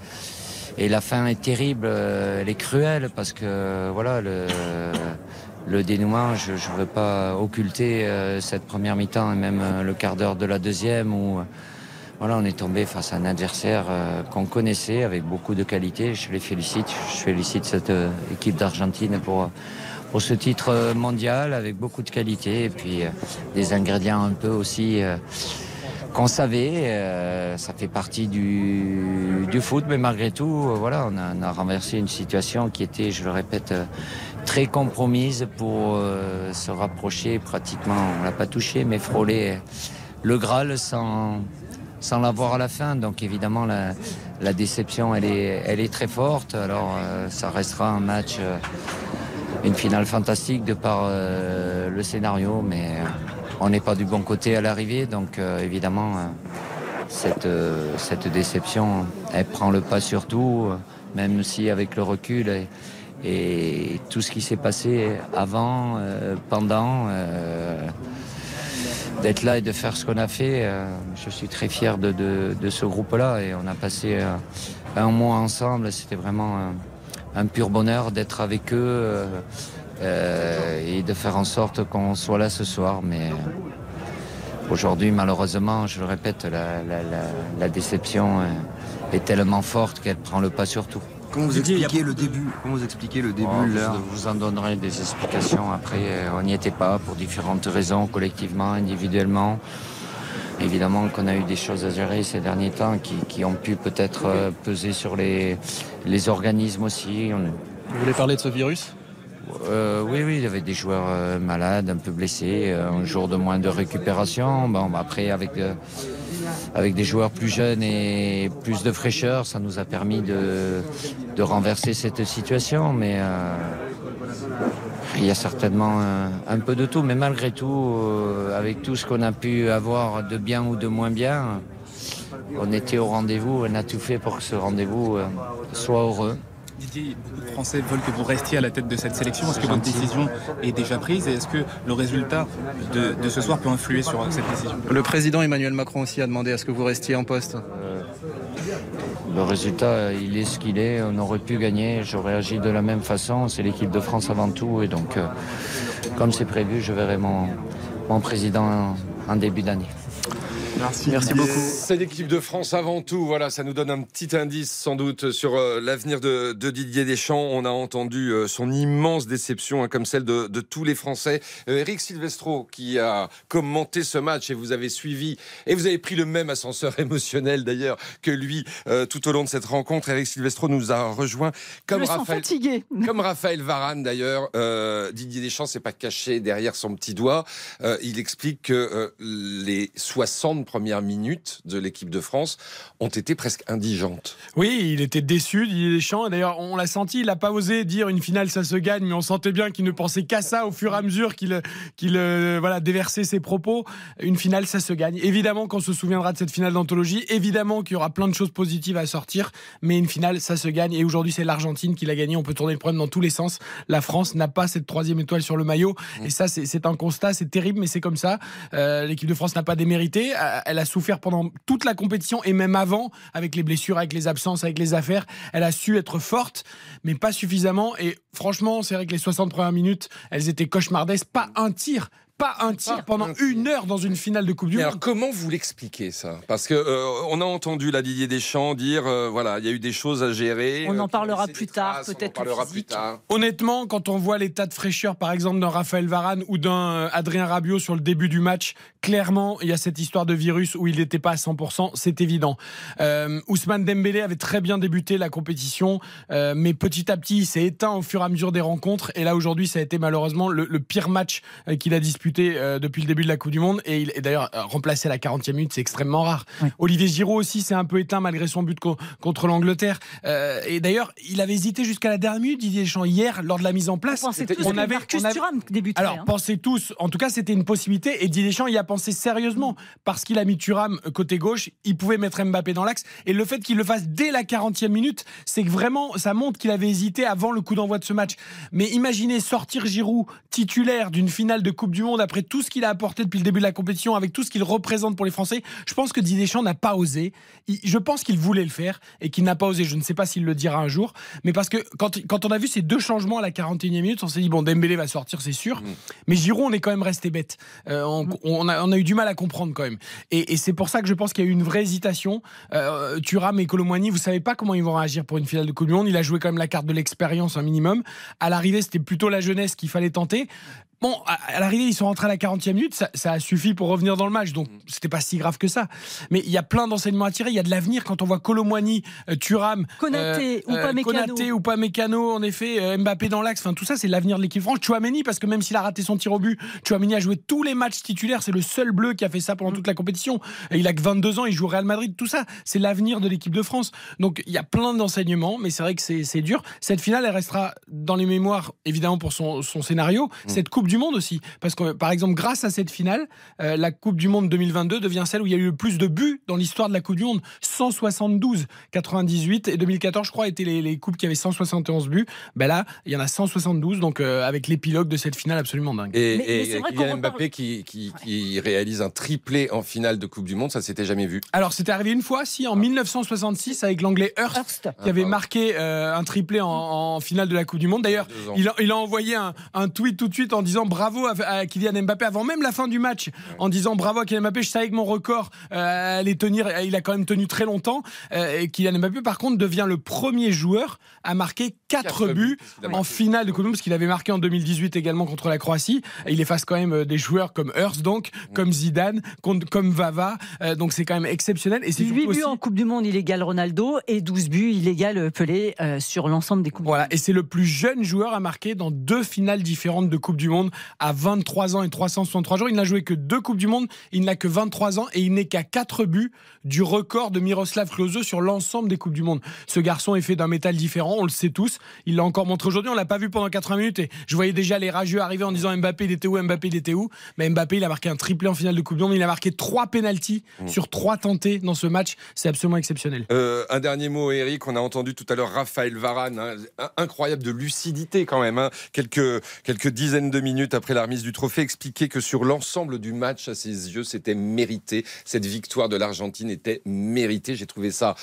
et la fin est terrible, euh, elle est cruelle parce que voilà le, le dénouement, je ne veux pas occulter euh, cette première mi-temps et même euh, le quart d'heure de la deuxième où voilà, on est tombé face à un adversaire qu'on connaissait avec beaucoup de qualité. Je les félicite, je félicite cette équipe d'Argentine pour pour ce titre mondial avec beaucoup de qualité et puis des ingrédients un peu aussi qu'on savait. euh, ça fait partie du, foot, mais malgré tout, euh, voilà, on a, renversé une situation qui était, je le répète, euh, très compromise pour se rapprocher pratiquement. On l'a pas touché, mais frôler le Graal sans sans l'avoir à la fin. Donc évidemment, la, la déception, elle est, elle est très forte. Alors ça restera un match. une finale fantastique de par le scénario, mais on n'est pas du bon côté à l'arrivée, donc euh, évidemment euh, cette, euh, cette déception, elle prend le pas sur tout, même si avec le recul et, tout ce qui s'est passé avant, pendant, d'être là et de faire ce qu'on a fait, je suis très fier de, de- ce groupe-là et on a passé un mois ensemble, c'était vraiment un, pur bonheur d'être avec eux et de faire en sorte qu'on soit là ce soir. Mais euh, aujourd'hui, malheureusement, je le répète, la, la- la- la déception euh, est tellement forte qu'elle prend le pas sur tout. Comment vous expliquez le début? Comment vous expliquez le début, Oh, je vous en donnerai des explications après. euh, On n'y était pas pour différentes raisons, collectivement, individuellement. Évidemment qu'on a eu des choses à gérer ces derniers temps qui, qui ont pu peut-être euh, peser sur les, les organismes aussi. On- Vous voulez parler de ce virus? Euh, oui, oui, il y avait des joueurs euh, malades, un peu blessés, euh, un jour de moins de récupération. Bon, bah, après, avec, euh, avec des joueurs plus jeunes et plus de fraîcheur, ça nous a permis de, de renverser cette situation. Mais il y a certainement un, un peu de tout. Mais malgré tout, avec tout ce qu'on a pu avoir de bien ou de moins bien, on était au rendez-vous, on a tout fait pour que ce rendez-vous soit heureux. Didier, beaucoup de Français veulent que vous restiez à la tête de cette sélection. Est-ce que votre décision est déjà prise et est-ce que le résultat de, de ce soir peut influer sur cette décision? Le président Emmanuel Macron aussi a demandé à ce que vous restiez en poste. Le résultat, euh, il est ce qu'il est. On aurait pu gagner. J'aurais agi de la même façon. C'est l'équipe de France avant tout. Et donc, euh, comme c'est prévu, je verrai mon, mon président en, en début d'année. Merci beaucoup. C'est l'équipe de France avant tout. Voilà, ça nous donne un petit indice sans doute sur euh, l'avenir de, de Didier Deschamps. On a entendu euh, son immense déception, hein, comme celle de, de tous les Français. Euh, Eric Silvestro qui a commenté ce match et vous avez suivi et vous avez pris le même ascenseur émotionnel d'ailleurs que lui euh, tout au long de cette rencontre. Eric Silvestro nous a rejoint comme me sens Raphaël, comme Raphaël Varane d'ailleurs. Euh, Didier Deschamps s'est pas caché derrière son petit doigt. Euh, il explique que euh, les 60 premières minutes de l'équipe de France ont été presque indigentes. Oui, il était déçu, Didier Deschamps. D'ailleurs, on l'a senti, il n'a pas osé dire une finale, ça se gagne, mais on sentait bien qu'il ne pensait qu'à ça au fur et à mesure qu'il qu'il euh, voilà, déversait ses propos. Une finale, ça se gagne. Évidemment qu'on se souviendra de cette finale d'anthologie. Évidemment qu'il y aura plein de choses positives à sortir. Mais une finale, ça se gagne. Et aujourd'hui, c'est l'Argentine qui l'a gagné. On peut tourner le problème dans tous les sens. La France n'a pas cette troisième étoile sur le maillot. Et ça, c'est un constat. C'est terrible, mais c'est comme ça. Euh, L'équipe de France n'a pas démérité. Elle a souffert pendant toute la compétition et même avant, avec les blessures, avec les absences, avec les affaires. Elle a su être forte, mais pas suffisamment. Et franchement, c'est vrai que les 60 premières minutes, elles étaient cauchemardesques. Pas un tir. Pas un tir pendant une heure dans une finale de Coupe du Mais Monde. alors comment vous l'expliquez ça? Parce que euh, on a entendu la Didier Deschamps dire euh, voilà il y a eu des choses à gérer. On euh, en qui parlera plus tard, traces, on en peut-être le parlera plus physique. tard. Honnêtement, quand on voit l'état de fraîcheur, par exemple, d'un Raphaël Varane ou d'un euh, Adrien Rabiot sur le début du match, clairement, il y a cette histoire de virus où il n'était pas à 100%, c'est évident. Euh, Ousmane Dembélé avait très bien débuté la compétition, euh, mais petit à petit, il s'est éteint au fur et à mesure des rencontres. Et là, aujourd'hui, ça a été malheureusement le, le pire match euh, qu'il a disputé euh, depuis le début de la Coupe du Monde. Et, il, et d'ailleurs, euh, remplacé à la 40e minute, c'est extrêmement rare. Olivier Giroud aussi s'est un peu éteint malgré son but co- contre l'Angleterre. Euh, et d'ailleurs, il avait hésité jusqu'à la dernière minute, Didier Deschamps, hier, lors de la mise en place. On tous que Marcus Thuram débuterait, Alors, hein. pensez tous, en tout cas, c'était une possibilité. Et Didier Deschamps y a pensé sérieusement. Parce qu'il a mis Thuram côté gauche, il pouvait mettre Mbappé dans l'axe. Et le fait qu'il le fasse dès la 40e minute, c'est que vraiment, ça montre qu'il avait hésité avant le coup d'envoi de ce match. Mais imaginez sortir Giroud titulaire d'une finale de Coupe du Monde après tout ce qu'il a apporté depuis le début de la compétition, avec tout ce qu'il représente pour les Français. Je pense que Didier Deschamps n'a pas osé. Je pense qu'il voulait le faire et qu'il n'a pas osé. Je ne sais pas s'il le dira un jour. Mais parce que quand, quand on a vu ces deux changements à la 41e minute, on s'est dit, bon, Dembélé va sortir, c'est sûr. Mais Giroud, on est quand même resté bête. Euh, on, on a, on a eu du mal à comprendre quand même. Et, et c'est pour ça que je pense qu'il y a eu une vraie hésitation. Euh, Thuram et Colomwani, vous savez pas comment ils vont réagir pour une finale de Coupe du Monde. Il a joué quand même la carte de l'expérience un minimum. À l'arrivée, c'était plutôt la jeunesse qu'il fallait tenter. Bon, à, l'arrivée, ils sont rentrés à la 40e minute, ça, ça a suffi pour revenir dans le match, donc c'était pas si grave que ça. Mais il y a plein d'enseignements à tirer, il y a de l'avenir quand on voit Colomwani, euh, Thuram, Konaté ou pas Mécano. Konaté ou pas Mécano, en effet, euh, Mbappé dans l'axe, enfin tout ça, c'est l'avenir de l'équipe France. Chouameni, parce que même s'il a raté son tir au but, Chouameni a joué tous les matchs titulaires, c'est le seul bleu qui a fait ça pendant toute la compétition. Et il a que 22 ans, il joue au Real Madrid, tout ça, c'est l'avenir de l'équipe de France. Donc il y a plein d'enseignements, mais c'est vrai que c'est c'est dur. Cette finale, elle restera dans les mémoires, évidemment, pour son, son scénario. Cette Coupe du Monde aussi. Parce que, par exemple, grâce à cette finale, euh, la Coupe du Monde 2022 devient celle où il y a eu le plus de buts dans l'histoire de la Coupe du Monde. 172. 98 et 2014, je crois, étaient les, les coupes qui avaient 171 buts. Ben là, il y en a 172, donc euh, avec l'épilogue de cette finale absolument dingue. Et, et Kylian Mbappé qui, qui, qui réalise un triplé en finale de Coupe du Monde, ça s'était jamais vu. Alors, c'était arrivé une fois, si, en 1966, avec l'anglais Hurst, qui avait marqué euh, un triplé en, en finale de la Coupe du Monde. D'ailleurs, il a, il a envoyé un, un tweet tout de suite en disant bravo à, à Kylian Mbappé avant même la fin du match, en disant bravo à Kylian Mbappé. Je savais que mon record euh, allait tenir. Il a quand même tenu très longtemps. Euh, et Kylian Mbappé, par contre, devient le premier joueur à marquer 4 Quatre buts, en finale de Coupe du Monde, parce qu'il avait marqué en 2018 également contre la Croatie. Et il efface quand même euh, des joueurs comme Hurst, donc, comme Zidane, comme, comme Vava. Euh, donc c'est quand même exceptionnel. Et c'est 8 surtout buts aussi- en Coupe du Monde, il égale Ronaldo, et 12 buts, il égale Pelé euh, sur l'ensemble des Coupes Voilà, et c'est le plus jeune joueur à marquer dans deux finales différentes de Coupe du Monde à 23 ans et 363 jours. Il n'a joué que deux Coupes du Monde, il n'a que 23 ans et il n'est qu'à 4 buts du record de Miroslav Klose sur l'ensemble des Coupes du Monde. Ce garçon est fait d'un métal différent, on le sait tous. Il l'a encore montré aujourd'hui, on l'a pas vu pendant 80 minutes et je voyais déjà les rageux arriver en disant Mbappé il était où, Mbappé il était où. Mais Mbappé il a marqué un triplé en finale de Coupe du Monde, il a marqué trois pénalties sur trois tentés dans ce match. C'est absolument exceptionnel. Euh, un dernier mot, Eric. On a entendu tout à l'heure Raphaël Varane, hein, incroyable de lucidité quand même. hein. Quelques, quelques dizaines de minutes après la remise du trophée, expliquer que sur l'ensemble du match, à ses yeux, c'était mérité. Cette victoire de l'Argentine était méritée. J'ai trouvé ça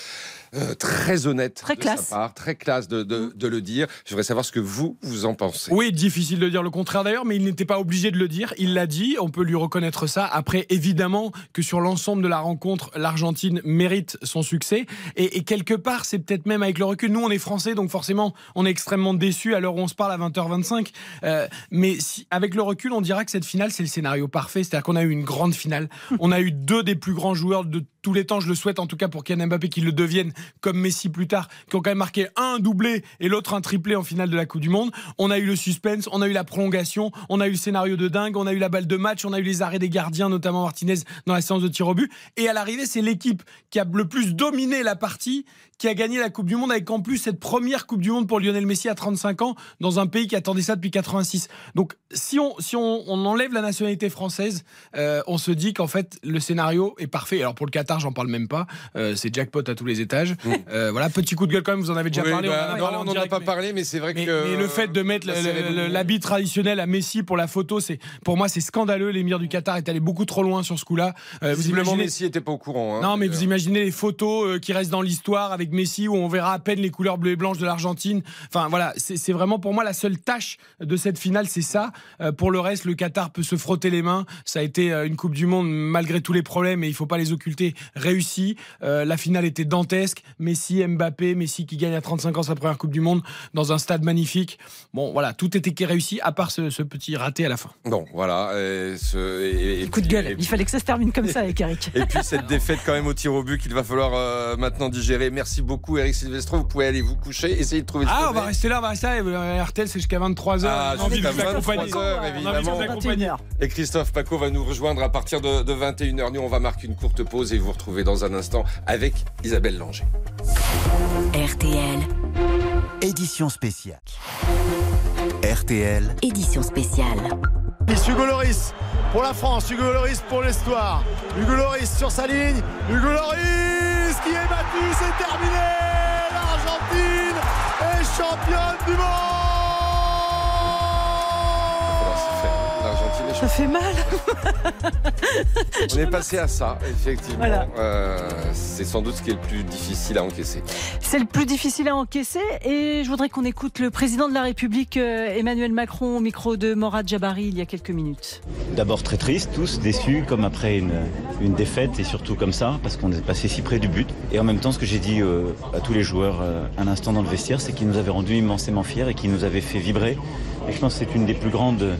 euh, très honnête Très de classe. sa part, très classe de, de- de le dire. Je voudrais savoir ce que vous, vous en pensez. Oui, difficile de dire le contraire d'ailleurs, mais il n'était pas obligé de le dire. Il l'a dit, on peut lui reconnaître ça. Après, évidemment que sur l'ensemble de la rencontre, l'Argentine mérite son succès. Et, et quelque part, c'est peut-être même avec le recul. Nous, on est français, donc forcément, on est extrêmement déçus à l'heure où on se parle à 20h25. Euh, mais si, avec le recul, on dira que cette finale, c'est le scénario parfait. C'est-à-dire qu'on a eu une grande finale. On a eu deux des plus grands joueurs de tous les temps, je le souhaite en tout cas pour Kylian Mbappé qu'il le devienne comme Messi plus tard, qui ont quand même marqué un doublé et l'autre un triplé en finale de la Coupe du Monde. On a eu le suspense, on a eu la prolongation, on a eu le scénario de dingue, on a eu la balle de match, on a eu les arrêts des gardiens, notamment Martinez dans la séance de tir au but. Et à l'arrivée, c'est l'équipe qui a le plus dominé la partie, qui a gagné la Coupe du Monde avec en plus cette première Coupe du Monde pour Lionel Messi à 35 ans dans un pays qui attendait ça depuis 86. Donc si on, si on, enlève la nationalité française, euh, on se dit qu'en fait le scénario est parfait. Alors pour le Qatar, j'en parle même pas. Euh, c'est jackpot à tous les étages. Euh, voilà, petit coup de gueule quand même. Vous en avez déjà parlé. bah, on n'en a direct, pas parlé, mais c'est vrai que. le fait de mettre le- le- cérémonie- l'habit traditionnel à Messi pour la photo, c'est pour moi c'est scandaleux. L'émir du Qatar est allé beaucoup trop loin sur ce coup-là. Euh, vous imaginez Messi n'était pas au courant. hein, non, mais vous imaginez les photos euh, qui restent dans l'histoire avec Messi où on verra à peine les couleurs bleues et blanches de l'Argentine. Enfin voilà, c'est vraiment pour moi la seule tâche de cette finale, c'est ça. Euh, pour le reste, le Qatar peut se frotter les mains. Ça a été euh, une Coupe du Monde malgré tous les problèmes et il faut pas les occulter. Réussi. Euh, la finale était dantesque. Messi, Mbappé, Messi qui gagne à 35 ans sa première Coupe du Monde dans un stade magnifique. Bon voilà, tout était réussi à part ce, ce petit raté à la fin. Bon, voilà. et ce- et- et Coup de gueule. et Il fallait que ça se termine comme ça avec Eric. Et puis cette défaite quand même au tir au but qu'il va falloir euh, maintenant digérer. Merci beaucoup Eric Silvestro. Vous pouvez aller vous coucher, essayer de trouver Ah, on va rester là, on va rester là. Euh, RTL, c'est jusqu'à 23h. Ah, on a envie de jusqu'à vous accompagner. 23 heures, évidemment. Et Christophe Paco va nous rejoindre à partir de, de 21h. Nous, on va marquer une courte pause et vous retrouver dans un instant avec Isabelle Langer. RTL. Édition spéciale. RTL. Édition spéciale. Hugo Loris pour la France, Hugo Loris pour l'histoire. Hugo Loris sur sa ligne. Hugo Loris qui est battu, c'est terminé. L'Argentine est championne du monde. Ça fait mal. On est passé à ça, effectivement. Voilà. Euh, c'est sans doute ce qui est le plus difficile à encaisser. C'est le plus difficile à encaisser et je voudrais qu'on écoute le président de la République euh, Emmanuel Macron au micro de Morad Jabari il y a quelques minutes. D'abord très triste, tous déçus, comme après une, une défaite, et surtout comme ça, parce qu'on est passé si près du but. Et en même temps, ce que j'ai dit euh, à tous les joueurs euh, un instant dans le vestiaire, c'est qu'ils nous avaient rendus immensément fiers et qu'ils nous avaient fait vibrer. Et je pense que c'est une des plus grandes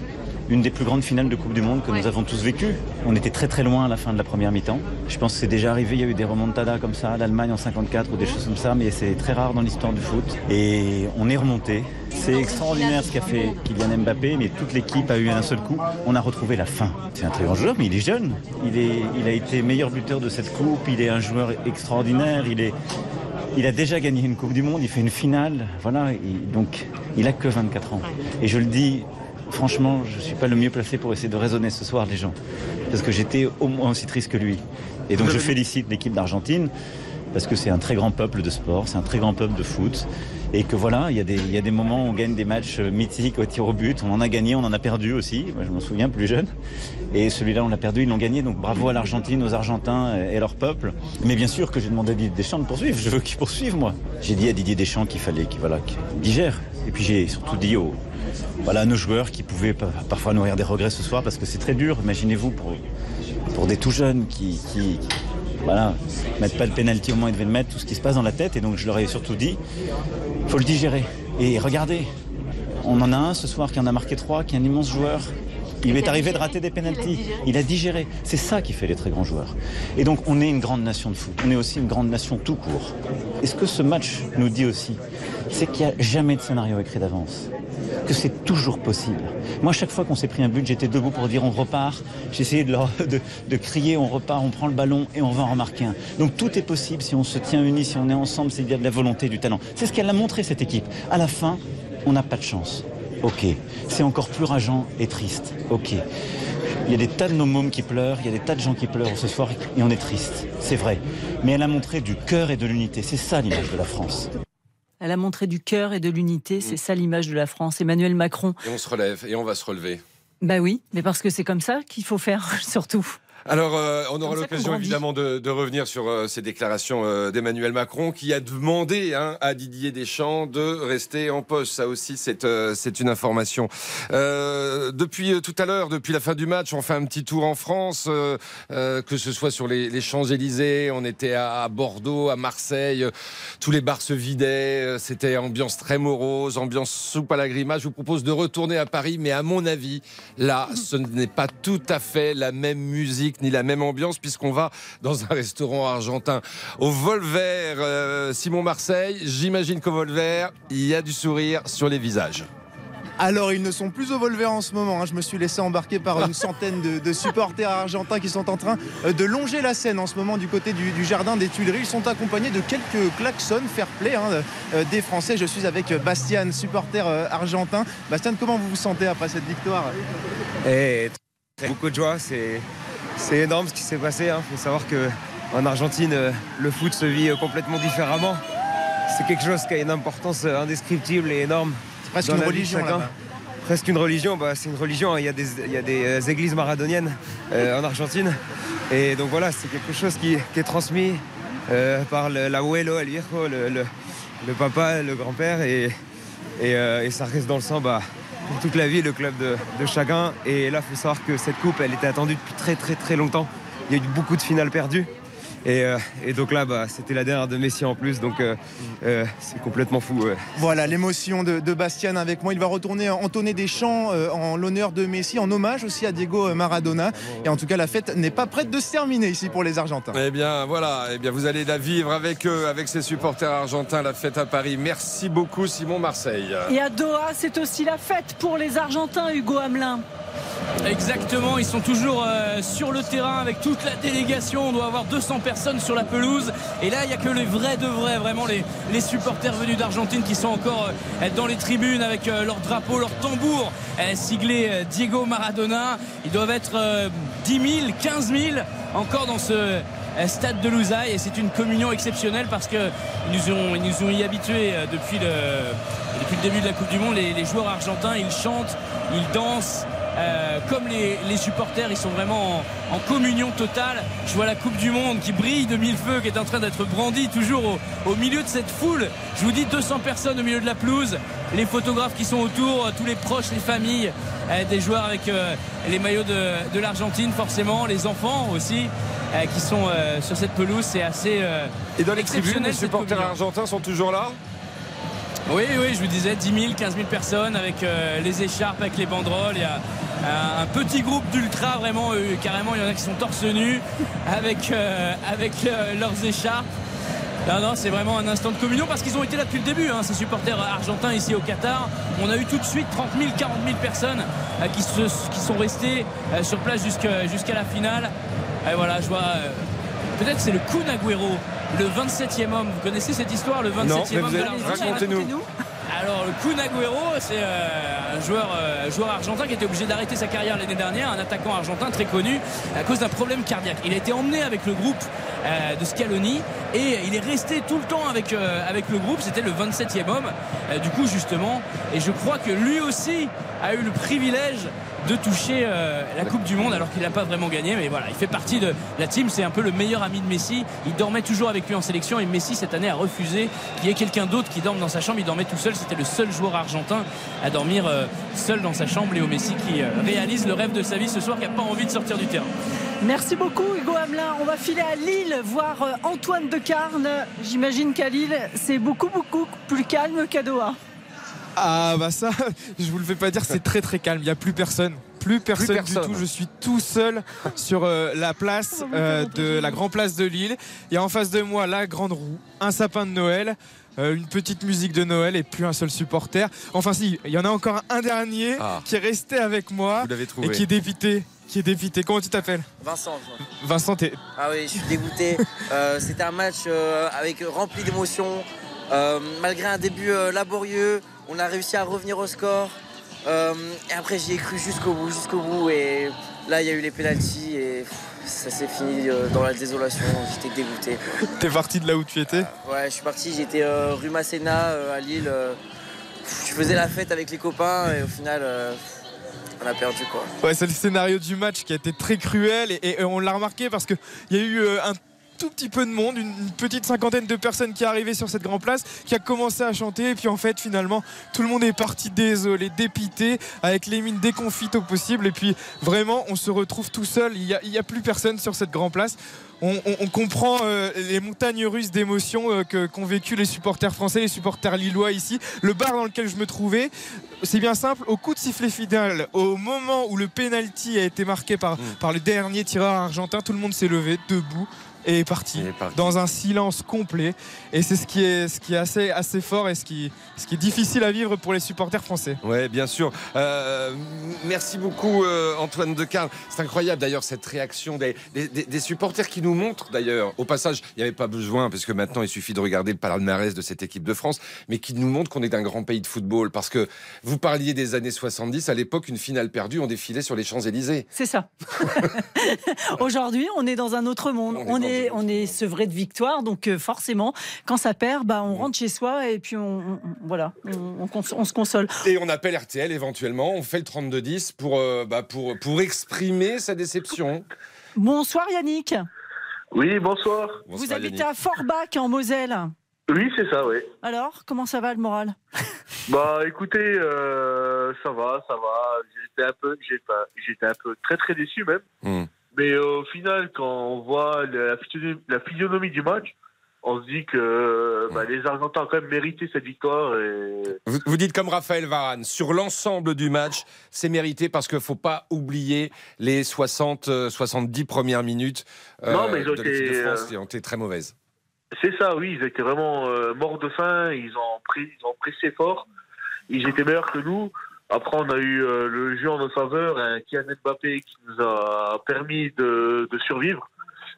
une des plus grandes finales de Coupe du Monde que nous avons tous vécues. On était très très loin à la fin de la première mi-temps. Je pense que c'est déjà arrivé, il y a eu des remontadas comme ça, l'Allemagne en 54 ou des choses comme ça, mais c'est très rare dans l'histoire du foot. Et on est remonté. C'est extraordinaire ce qu'a fait Kylian Mbappé, mais toute l'équipe a eu un seul coup. On a retrouvé la fin. C'est un très grand joueur, mais il est jeune. Il, est, il a été meilleur buteur de cette coupe. Il est un joueur extraordinaire. Il est, il a déjà gagné une Coupe du Monde, il fait une finale, voilà, et donc il a que 24 ans. Et je le dis, franchement, je ne suis pas le mieux placé pour essayer de raisonner ce soir les gens, parce que j'étais au moins aussi triste que lui. Et donc je félicite l'équipe d'Argentine, parce que c'est un très grand peuple de sport, c'est un très grand peuple de foot, et que voilà, il y, a des, il y a des moments où on gagne des matchs mythiques au tir au but, on en a gagné, on en a perdu aussi, moi je m'en souviens plus jeune, et celui-là on l'a perdu, ils l'ont gagné, donc bravo à l'Argentine, aux Argentins et leur peuple. Mais bien sûr que j'ai demandé à Didier Deschamps de poursuivre, je veux qu'il poursuive moi. J'ai dit à Didier Deschamps qu'il fallait qu'il voilà, qu'il digère, et puis j'ai surtout dit aux, voilà, nos joueurs qui pouvaient pa- parfois nourrir des regrets ce soir, parce que c'est très dur, imaginez-vous, pour, pour des tout jeunes qui, qui, voilà, mettent pas le penalty au moins ils devaient le mettre, tout ce qui se passe dans la tête, et donc je leur ai surtout dit, faut le digérer. Et regardez, on en a un ce soir qui en a marqué trois, qui est un immense joueur. Il lui est arrivé de rater des pénalties. Il a digéré. C'est ça qui fait les très grands joueurs. Et donc on est une grande nation de foot. On est aussi une grande nation tout court. Et ce que ce match nous dit aussi, c'est qu'il n'y a jamais de scénario écrit d'avance. Que c'est toujours possible. Moi, chaque fois qu'on s'est pris un but, j'étais debout pour dire on repart. De, leur- de, de crier on repart, on prend le ballon et on va en remarquer un. Donc tout est possible si on se tient unis, si on est ensemble, s'il y a de la volonté, du talent. C'est ce qu'elle a montré cette équipe. À la fin, on n'a pas de chance. Ok. C'est encore plus rageant et triste. Ok. Il y a des tas de nos mômes qui pleurent, il y a des tas de gens qui pleurent ce soir et on est triste. C'est vrai. Mais elle a montré du cœur et de l'unité. C'est ça l'image de la France. Elle a montré du cœur et de l'unité, c'est ça l'image de la France. Emmanuel Macron, Et on se relève et on va se relever. bah oui, mais parce que c'est comme ça qu'il faut faire surtout. Alors, euh, on aura l'occasion évidemment de, de revenir sur euh, ces déclarations euh, d'Emmanuel Macron qui a demandé hein, à Didier Deschamps de rester en poste. Ça aussi, c'est c'est une information. Depuis tout à l'heure, depuis la fin du match, on fait un petit tour en France, que ce soit sur les, les Champs-Élysées, on était à, à Bordeaux, à Marseille, tous les bars se vidaient, c'était ambiance très morose, ambiance soupe à la grimace. Je vous propose de retourner à Paris, mais à mon avis, là, ce n'est pas tout à fait la même musique ni la même ambiance, puisqu'on va dans un restaurant argentin au Volver, euh, Simon Marseille. J'imagine qu'au Volver, il y a du sourire sur les visages. Alors, ils ne sont plus au Volver en ce moment. hein. Je me suis laissé embarquer par une centaine de, de supporters argentins qui sont en train euh, de longer la scène en ce moment du côté du, du jardin des Tuileries. Ils sont accompagnés de quelques klaxons fair play hein, euh, des Français. Je suis avec Bastian, supporter argentin. Bastian, comment vous vous sentez après cette victoire? Et beaucoup de joie, c'est c'est énorme ce qui s'est passé. Il faut savoir que en Argentine, euh, le foot se vit euh, complètement différemment. C'est quelque chose qui a une importance euh, indescriptible et énorme. C'est presque une religion. Presque une religion, bah, c'est une religion. hein. Il y a des, il y a des églises maradoniennes euh, en Argentine. Et donc voilà, c'est quelque chose qui, qui est transmis euh, par l'abuelo, el viejo, le, le- le papa, le grand-père. Et, et, euh, et ça reste dans le sang bah, pour toute la vie, le club de, de. Et là, il faut savoir que cette coupe, elle était attendue depuis très très très longtemps. Il y a eu beaucoup de finales perdues. Et, euh, et donc là, bah, c'était la dernière de Messi en plus. Donc euh, euh, c'est complètement fou. ouais. Voilà l'émotion de, de Bastian avec moi. Il va retourner entonner des chants euh, en l'honneur de Messi, en hommage aussi à Diego Maradona. Et en tout cas, la fête n'est pas prête de se terminer ici pour les Argentins. Eh bien, voilà. Eh bien, vous allez la vivre avec eux, avec ces supporters argentins, la fête à Paris. Merci beaucoup, Simon Marseille. Et à Doha, c'est aussi la fête pour les Argentins, Hugo Hamelin. Exactement, ils sont toujours euh, sur le terrain avec toute la délégation. On doit avoir 200 personnes sur la pelouse. Et là, il n'y a que les vrais de vrais, vraiment les, supporters venus d'Argentine qui sont encore euh, dans les tribunes avec euh, leur drapeau, leur tambour euh, siglé Diego Maradona. Ils doivent être euh, 10 000, 15 000 encore dans ce stade de Lousaille et c'est une communion exceptionnelle parce que ils nous ont, ils nous ont y habitués depuis le, début de la Coupe du Monde. Les joueurs argentins, ils chantent, ils dansent. Euh, comme les, les supporters, ils sont vraiment en, en communion totale. Je vois la Coupe du Monde qui brille de mille feux, qui est en train d'être brandie toujours au, au milieu de cette foule. Je vous dis 200 personnes au milieu de la pelouse, les photographes qui sont autour, euh, tous les proches, les familles, euh, des joueurs avec euh, les maillots de, de l'Argentine forcément, les enfants aussi qui sont sur cette pelouse. C'est assez Et dans les tribunes, les supporters argentins sont toujours là? Oui, oui, je vous disais 10 000, 15 000 personnes avec euh, les écharpes, avec les banderoles. Il y a un, petit groupe d'ultra, vraiment, euh, carrément, il y en a qui sont torse nu avec, euh, avec leurs écharpes. Non, non, c'est vraiment un instant de communion parce qu'ils ont été là depuis le début, hein, ces supporters argentins ici au Qatar. On a eu tout de suite 30 000, 40 000 personnes qui, se, qui sont restées sur place jusqu'à la finale. Et voilà, je vois. Peut-être c'est le Kun Agüero, le 27e homme. Vous connaissez cette histoire, le 27e Non, mais homme vous de l'Argentine racontez-nous. alors le Kun Agüero, c'est euh, un joueur, euh, joueur argentin qui était obligé d'arrêter sa carrière l'année dernière, un attaquant argentin très connu à cause d'un problème cardiaque. Il a été emmené avec le groupe euh, de Scaloni et il est resté tout le temps avec, euh, avec le groupe. C'était le 27e homme, euh, du coup justement. Et je crois que lui aussi a eu le privilège de toucher euh, la Coupe du Monde alors qu'il n'a pas vraiment gagné. Mais voilà, il fait partie de la team. C'est un peu le meilleur ami de Messi. Il dormait toujours avec lui en sélection et Messi cette année a refusé qu'il y ait quelqu'un d'autre qui dorme dans sa chambre. Il dormait tout seul. C'était le seul joueur argentin à dormir euh, seul dans sa chambre. Léo Messi qui euh, réalise le rêve de sa vie ce soir, qui n'a pas envie de sortir du terrain. Merci beaucoup Hugo Hamelin. On va filer à Lille voir Antoine Decarne. J'imagine qu'à Lille, c'est beaucoup beaucoup plus calme qu'à Doha. Ah bah ça, je vous le fais pas dire, c'est très très calme. Il n'y a plus personne. Plus personne, personne. du tout. Je suis tout seul sur euh, la place euh, de la grande place de Lille. Et en face de moi, la grande roue, un sapin de Noël. euh, une petite musique de Noël et plus un seul supporter. Enfin si, il y en a encore un dernier Ah. qui est resté avec moi Vous l'avez trouvé. et qui est dépité. Qui est dépité. Comment tu t'appelles? Vincent. Vincent, t'es Ah oui, je suis dégoûté. Euh, C'était un match euh, avec rempli d'émotions. Euh, malgré un début euh, laborieux, on a réussi à revenir au score. Euh, et après, j'y ai cru jusqu'au bout, jusqu'au bout. Et là, il y a eu les pénalties et pff, ça s'est fini euh, dans la désolation. J'étais dégoûté. t'es parti de là où tu étais? Ouais, je suis parti. J'étais euh, rue Masséna à Lille. je faisais la fête avec les copains et au final, on a perdu quoi. Ouais, c'est le scénario du match qui a été très cruel et, et on l'a remarqué parce qu'il y a eu un tout petit peu de monde, une, une petite cinquantaine de personnes qui est arrivée sur cette grande place, qui a commencé à chanter. Et puis en fait finalement tout le monde est parti désolé, dépité, avec les mines déconfites au possible. Et puis vraiment on se retrouve tout seul, il n'y a, plus personne sur cette grande place. On, on- on comprend euh, les montagnes russes d'émotions euh, que- qu'ont vécu les supporters français, les supporters lillois ici. Le bar dans lequel je me trouvais, c'est bien simple, au coup de sifflet final, au moment où le penalty a été marqué par, par le dernier tireur argentin, tout le monde s'est levé debout et est parti, dans un silence complet. Et c'est ce qui est, ce qui est assez, assez fort et ce qui, ce qui est difficile à vivre pour les supporters français. Ouais, bien sûr. Euh, merci beaucoup euh, Antoine Decarne. C'est incroyable d'ailleurs cette réaction des, des- des- des supporters qui nous montrent d'ailleurs. Au passage, il n'y avait pas besoin parce que maintenant il suffit de regarder le palmarès de cette équipe de France, mais qui nous montrent qu'on est un grand pays de football. Parce que vous parliez des années 70, à l'époque une finale perdue, on défilait sur les Champs Élysées. C'est ça. Aujourd'hui, on est dans un autre monde. On est, on est sevré de victoire, donc euh, forcément, quand ça perd, bah, on rentre chez soi et puis on, on- voilà, on, on on se console. Et on appelle RTL éventuellement, on fait le 32-10 pour, euh, bah, pour, pour exprimer sa déception. Bonsoir Yannick. Oui, bonsoir. Vous habitez à Forbach en Moselle. Oui, c'est ça, oui. Alors, comment ça va le moral? Bah, écoutez, euh, ça va, ça va. J'étais un peu, j'ai pas- j'étais un peu très très déçu même. Hmm. Mais euh, au final, quand on voit la, physionomie- la physionomie du match, on se dit que bah, les Argentins ont quand même mérité cette victoire. Et... Vous, vous dites comme Raphaël Varane, sur l'ensemble du match, c'est mérité parce qu'il ne faut pas oublier les 60, euh, 70 premières minutes euh, Non, mais ils ont de de été, France euh, qui ont été très mauvaises. C'est ça, oui, ils étaient vraiment euh, morts de faim, ils ont, pris, ils ont pressé fort, ils étaient meilleurs que nous. Après, on a eu euh, le jeu en notre faveur, un Kylian Mbappé qui nous a permis de, de survivre.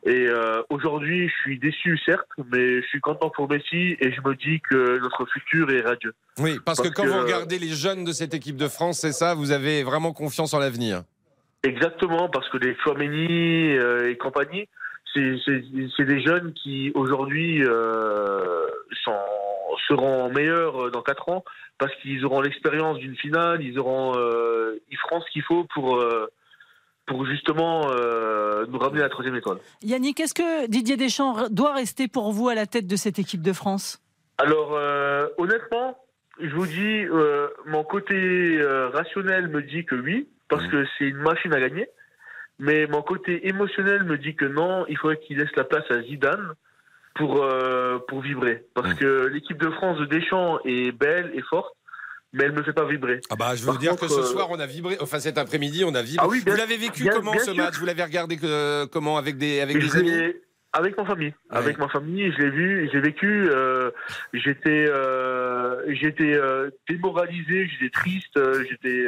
Et euh, aujourd'hui, je suis déçu, certes, mais je suis content pour Messi et je me dis que notre futur est radieux. Oui, parce, que quand que- vous regardez les jeunes de cette équipe de France, c'est ça, vous avez vraiment confiance en l'avenir. Exactement, parce que les Chouameni euh, et compagnie, c'est des jeunes qui aujourd'hui euh, sont- seront meilleurs euh, dans 4 ans parce qu'ils auront l'expérience d'une finale, ils auront, euh, ils feront ce qu'il faut pour euh, pour justement euh, nous ramener à la troisième étoile. Yannick, est-ce que Didier Deschamps doit rester pour vous à la tête de cette équipe de France? Alors, euh, honnêtement, je vous dis, euh, mon côté euh, rationnel me dit que oui, parce que c'est une machine à gagner. Mais mon côté émotionnel me dit que non, il faudrait qu'il laisse la place à Zidane pour, euh, pour vibrer. Parce que l'équipe de France de Deschamps est belle et forte, mais elle ne me fait pas vibrer. Ah bah, je veux Par dire contre, que ce euh, soir, on a vibré. Enfin, cet après-midi, on a vibré. Ah oui, bien- vous l'avez vécu bien- comment bien ce match? Vous l'avez regardé comment avec des avec des amis? Avec ma famille. Avec ma famille, je l'ai vu, j'ai vécu. euh, j'étais, j'étais démoralisé, j'étais triste, j'étais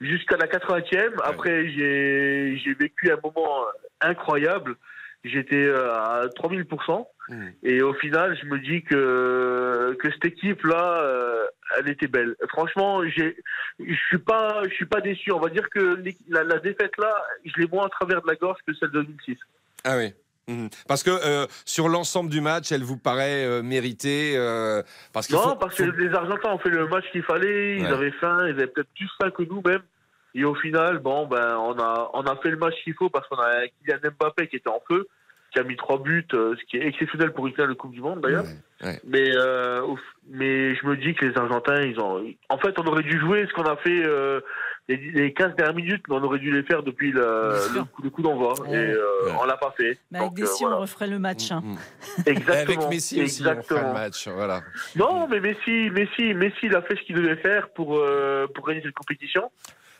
jusqu'à la 80e. Après, j'ai, j'ai vécu un moment incroyable. J'étais euh, à 3000 et au final, je me dis que que cette équipe-là, euh, elle était belle. Franchement, je suis pas, je suis pas déçu. On va dire que la, la défaite là, je l'ai moins à travers de la gorge que celle de 2006. Ah oui. Mhm. Parce que euh, sur l'ensemble du match, elle vous paraît euh, méritée euh, parce Non, faut- parce que les Argentins ont fait le match qu'il fallait, ils Ouais. avaient faim, ils avaient peut-être plus faim que nous même. Et au final, bon, ben, on a, on a fait le match qu'il faut parce qu'on a Kylian Mbappé qui était en feu, qui a mis trois buts, euh, ce qui est exceptionnel pour une finale de Coupe du Monde d'ailleurs. Mais, euh, mais je me dis que les Argentins, ils ont. En fait, on aurait dû jouer ce qu'on a fait euh, les, les 15 dernières minutes, mais on aurait dû les faire depuis le, le coup, le coup d'envoi. Et euh, on l'a pas fait. Bah, Avec Donc, des euh, si, voilà. on referait le match. hein. Exactement. Avec Messi aussi, on fera le exactement. match. Voilà. Non, mais Messi, Messi, Messi, il a fait ce qu'il devait faire pour, euh, pour gagner cette compétition.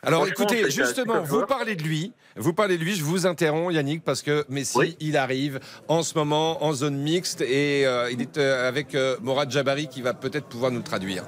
Alors écoutez, justement, vous parlez de lui, vous parlez de lui, je vous interromps Yannick parce que Messi, il arrive en ce moment en zone mixte et euh, il est euh, avec euh, Morad Jabari qui va peut-être pouvoir nous le traduire.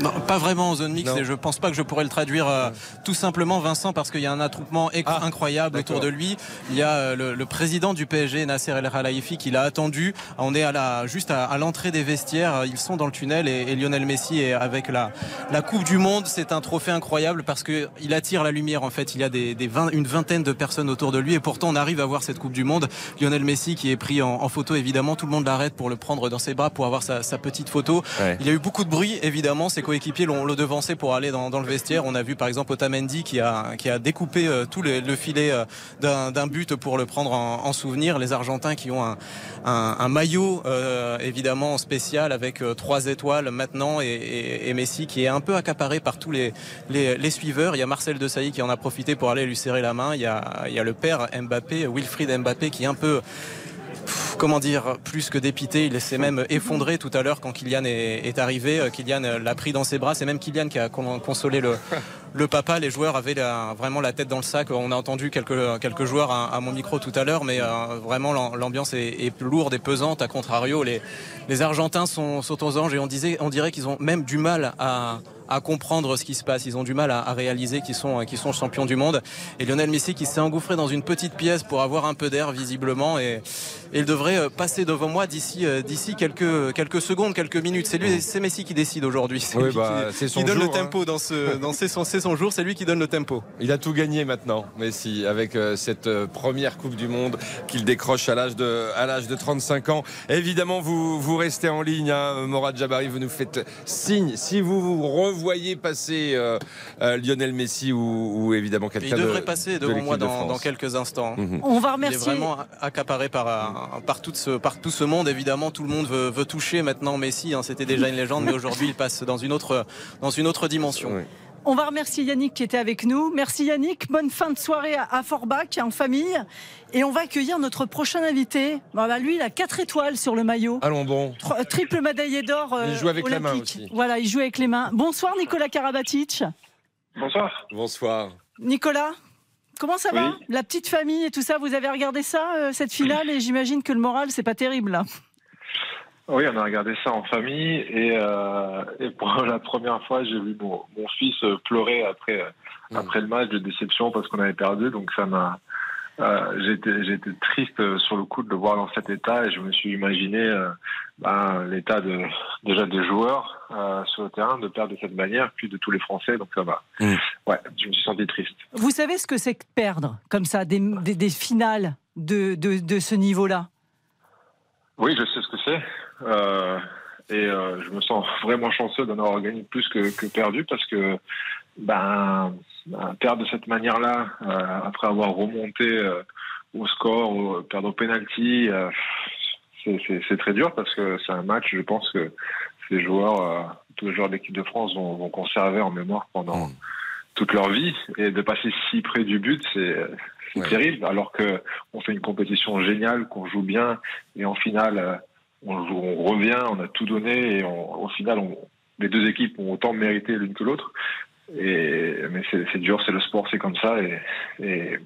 Non, pas vraiment en zone mixte et je pense pas que je pourrais le traduire euh, tout simplement Vincent parce qu'il y a un attroupement Ah, incroyable autour de lui. Il y a euh, le, le président du PSG Nasser El Khelaifi qui l'a attendu. On est à la, juste à, à l'entrée des vestiaires. Ils sont dans le tunnel et, et Lionel Messi est avec la, la Coupe du Monde. C'est un trophée incroyable parce que il attire la lumière. En fait, il y a des, des vingt- une vingtaine de personnes autour de lui et pourtant on arrive à voir cette Coupe du Monde. Lionel Messi qui est pris en, en photo évidemment. Tout le monde l'arrête pour le prendre dans ses bras pour avoir sa, sa petite photo. Ouais. Il y a eu beaucoup de bruit évidemment. Coéquipiers l'ont le devancé pour aller dans, le vestiaire. On a vu par exemple Otamendi qui a, découpé tout le, filet d'un but pour le prendre en, souvenir. Les Argentins qui ont un, maillot évidemment spécial avec trois étoiles maintenant et, Messi qui est un peu accaparé par tous les, les, suiveurs. Il y a Marcel Desailly qui en a profité pour aller lui serrer la main. Il y a, il y a le père Mbappé, Wilfried Mbappé qui est un peu comment dire, plus que dépité. Il s'est même effondré tout à l'heure quand Kylian est, arrivé. Euh, Kylian euh, l'a pris dans ses bras. C'est même Kylian qui a consolé le, papa. Les joueurs avaient vraiment la tête dans le sac. On a entendu quelques, joueurs à, mon micro tout à l'heure, mais euh, vraiment l'ambiance est, lourde et pesante. À contrario, les, Argentins sont, sont aux anges et on, disait, on dirait qu'ils ont même du mal à comprendre ce qui se passe. Ils ont du mal à, réaliser qu'ils sont, sont champions du monde. Et Lionel Messi qui s'est engouffré dans une petite pièce pour avoir un peu d'air visiblement et, il devrait euh, passer devant moi d'ici euh, d'ici quelques quelques secondes, quelques minutes. C'est lui, c'est Messi qui décide aujourd'hui. C'est lui bah, qui, donne le hein. tempo dans ce dans ses, son, son jour. C'est lui qui donne le tempo. Il a tout gagné maintenant, Messi, avec euh, cette première Coupe du Monde qu'il décroche à l'âge de à l'âge de 35 ans. Évidemment, vous vous restez en ligne, hein, Morad Jabari. Vous nous faites signe si vous vous voyez passer euh, euh, Lionel Messi ou, évidemment quelqu'un Il devrait passer devant moi dans, quelques instants. Mhm. On va remercier. Il est vraiment accaparé par, euh, par, tout ce, par tout ce monde. Évidemment, tout le monde veut, veut toucher maintenant Messi. Hein. C'était déjà une légende, mais aujourd'hui, il passe dans une autre, dans une autre dimension. On va remercier Yannick qui était avec nous. Merci Yannick. Bonne fin de soirée à Forbach en famille. Et on va accueillir notre prochain invité. Bah, lui, il a 4 étoiles sur le maillot. Allons bon. triple médaillé d'or. il joue avec les mains aussi. Voilà, il joue avec les mains. Bonsoir Nicolas Karabatic. Bonsoir. Bonsoir. Nicolas, comment ça va La petite famille et tout ça, vous avez regardé ça, euh, cette finale Et j'imagine que le moral, c'est pas terrible là. Oui, on a regardé ça en famille et, euh, pour la première fois, j'ai vu mon, fils pleurer après, mmh. après le match de déception parce qu'on avait perdu. Donc ça m'a euh, j'étais triste sur le coup de le voir dans cet état et je me suis imaginé euh, ben, l'état de déjà des joueurs sur le terrain de perdre de cette manière, puis de tous les Français. Donc ça va. Mmh. Ouais, je me suis senti triste. Vous savez ce que c'est que perdre comme ça des, des, finales de, de, de ce niveau-là? Oui, je sais ce que c'est. Euh, et euh, je me sens vraiment chanceux d'en avoir gagné plus que, que, perdu parce que ben, perdre de cette manière-là, euh, après avoir remonté au score, perdre au penalty, c'est très dur parce que c'est un match, je pense que ces joueurs, tous les joueurs de l'équipe de France vont, vont, conserver en mémoire pendant mm. toute leur vie. Et de passer si près du but, c'est terrible. Alors que on fait une compétition géniale, qu'on joue bien, et en finale, on, revient, on a tout donné et au final, les deux équipes ont autant mérité l'une que l'autre. Et, mais c'est dur, c'est le sport, c'est comme ça. et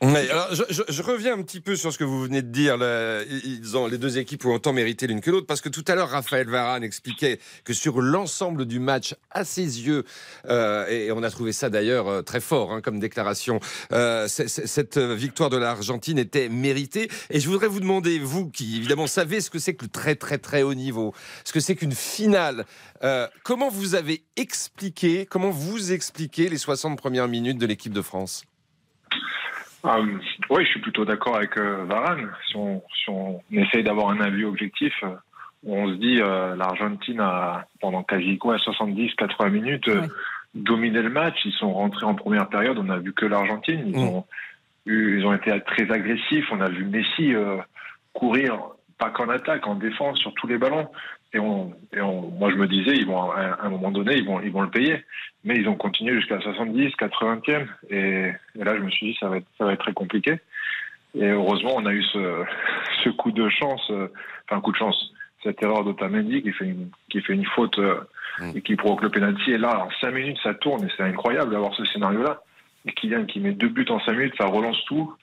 alors, je, reviens un petit peu sur ce que vous venez de dire. ils ont, les deux équipes ont autant mérité l'une que l'autre, parce que tout à l'heure, Raphaël Varane expliquait que sur l'ensemble du match, à ses yeux, euh, et on a trouvé ça d'ailleurs euh, très fort hein, comme déclaration, euh, cette victoire de l'Argentine était méritée. Et je voudrais vous demander, vous qui évidemment savez ce que c'est que le très très très haut niveau, ce que c'est qu'une finale, comment vous avez expliqué, comment vous expliquez les 60 premières minutes de l'équipe de France? Euh, oui, je suis plutôt d'accord avec euh, Varane. Si on, si on essaye d'avoir un avis objectif, euh, on se dit euh, l'Argentine a pendant quasi quoi 70-80 minutes dominé le match. Ils sont rentrés en première période. On a vu que l'Argentine. Ils ont eu, ils ont été très agressifs. On a vu Messi courir pas qu'en attaque, en défense sur tous les ballons. Et, on, et on, moi, je me disais, ils vont, à un moment donné, ils vont, ils vont le payer. Mais ils ont continué jusqu'à 70, 80e. Et, et, là, je me suis dit, ça va être, ça va être très compliqué. Et heureusement, on a eu ce, ce coup de chance, euh, enfin, coup de chance, cette erreur d'Otamendi qui fait une, qui fait une faute euh, mm. et qui provoque le penalty. Et là, en 5 minutes, ça tourne. Et c'est incroyable d'avoir ce scénario-là. Et Kylian qui met deux buts en 5 minutes, ça relance tout.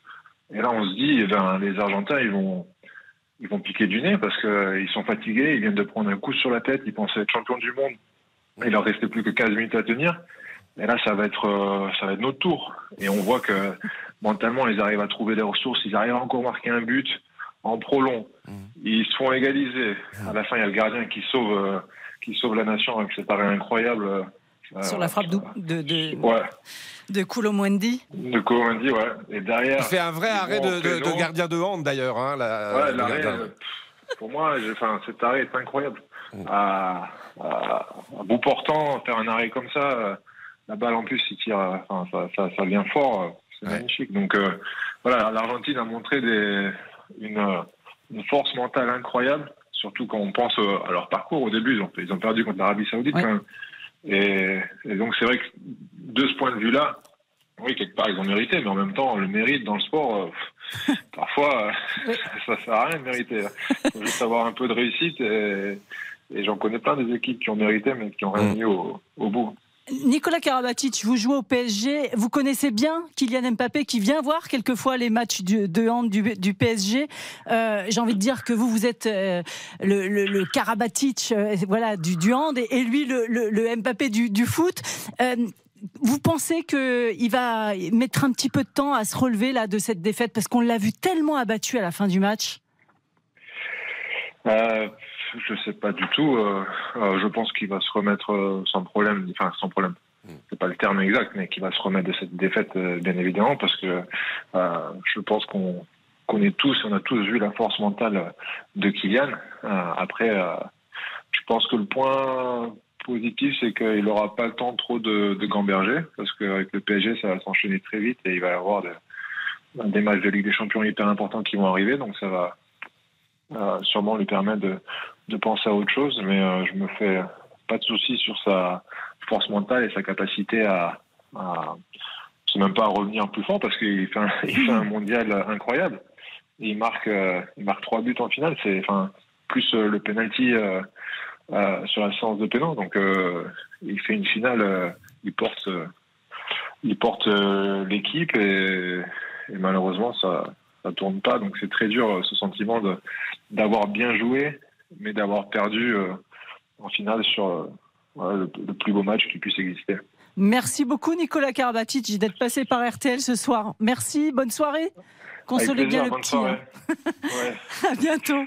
Et là, on se dit, eh ben, les Argentins, ils vont, ils vont piquer du nez parce qu'ils euh, sont fatigués, ils viennent de prendre un coup sur la tête, ils pensaient être champions du monde. Il leur restait plus que 15 minutes à tenir. Et là, ça va être, euh, ça va être notre tour. Et on voit que mentalement, ils arrivent à trouver des ressources, ils arrivent à encore marquer un but en prolong. Mmh. Ils se font égaliser. À la fin, il y a le gardien qui sauve, euh, qui sauve la nation avec cet arrêt incroyable. Sur la frappe de, de, de, ouais. de Koulomondi. De ouais. Et derrière. Il fait un vrai arrêt de, gardien de hand d'ailleurs. Hein, ouais, l'arrêt. Euh, pour moi, enfin, cet arrêt est incroyable. à, à, bout portant, faire un arrêt comme ça, euh, la balle en plus, il tire, enfin, ça, ça, ça vient fort, euh, c'est magnifique. Donc euh, voilà, l'Argentine a montré des, une, une, force mentale incroyable, surtout quand on pense à leur parcours. Au début, ils ont, ils ont perdu contre l'Arabie Saoudite quand même. Et, et donc c'est vrai que de ce point de vue-là, oui, quelque part, ils ont mérité, mais en même temps, le mérite dans le sport, euh, parfois, euh, ça, ça sert à rien de mériter. Il faut juste avoir un peu de réussite, et, et j'en connais plein des équipes qui ont mérité, mais qui ont rien mis au, au bout. Nicolas Karabatic, vous jouez au PSG, vous connaissez bien Kylian Mbappé qui vient voir quelquefois les matchs du, de hand du, PSG. Euh, J'ai envie de dire que vous, vous êtes euh, le, le, Karabatic euh, voilà, du, du hand et, lui le, le, Mbappé du, foot. Vous pensez qu'il va mettre un petit peu de temps à se relever là, de cette défaite? Parce qu'on l'a vu tellement abattu à la fin du match Je ne sais pas du tout. Euh, euh, je pense qu'il va se remettre euh, sans problème. Enfin, sans problème. C'est pas le terme exact, mais qu'il va se remettre de cette défaite, bien évidemment, parce que je pense qu'on connaît tous, on a tous vu la force mentale de Kylian. après, je pense que le point positif, c'est qu'il n'aura pas le temps trop de, de gamberger, parce qu'avec le PSG, ça va s'enchaîner très vite et il va y avoir de, des matchs de Ligue des Champions hyper importants qui vont arriver, donc ça va euh, sûrement lui permettre de, de, penser à autre chose, mais euh, je me fais pas de soucis sur sa force mentale et sa capacité à, à c'est même pas à revenir plus fort parce qu'il fait, un, il fait un mondial incroyable. il marque, euh, il marque trois buts en finale, c'est enfin plus euh, le penalty euh, sur la séance de pénal. Donc, il fait une finale, il porte, il porte l'équipe et, et, malheureusement, ça ça tourne pas. Donc, c'est très dur ce sentiment d'avoir bien joué, mais d'avoir perdu en finale sur voilà, le, le, plus beau match qui puisse exister. Merci beaucoup, Nicolas Karabatic, d'être passé par RTL ce soir. Merci, bonne soirée. Consolez bien le petit. Hein. ouais. à bientôt.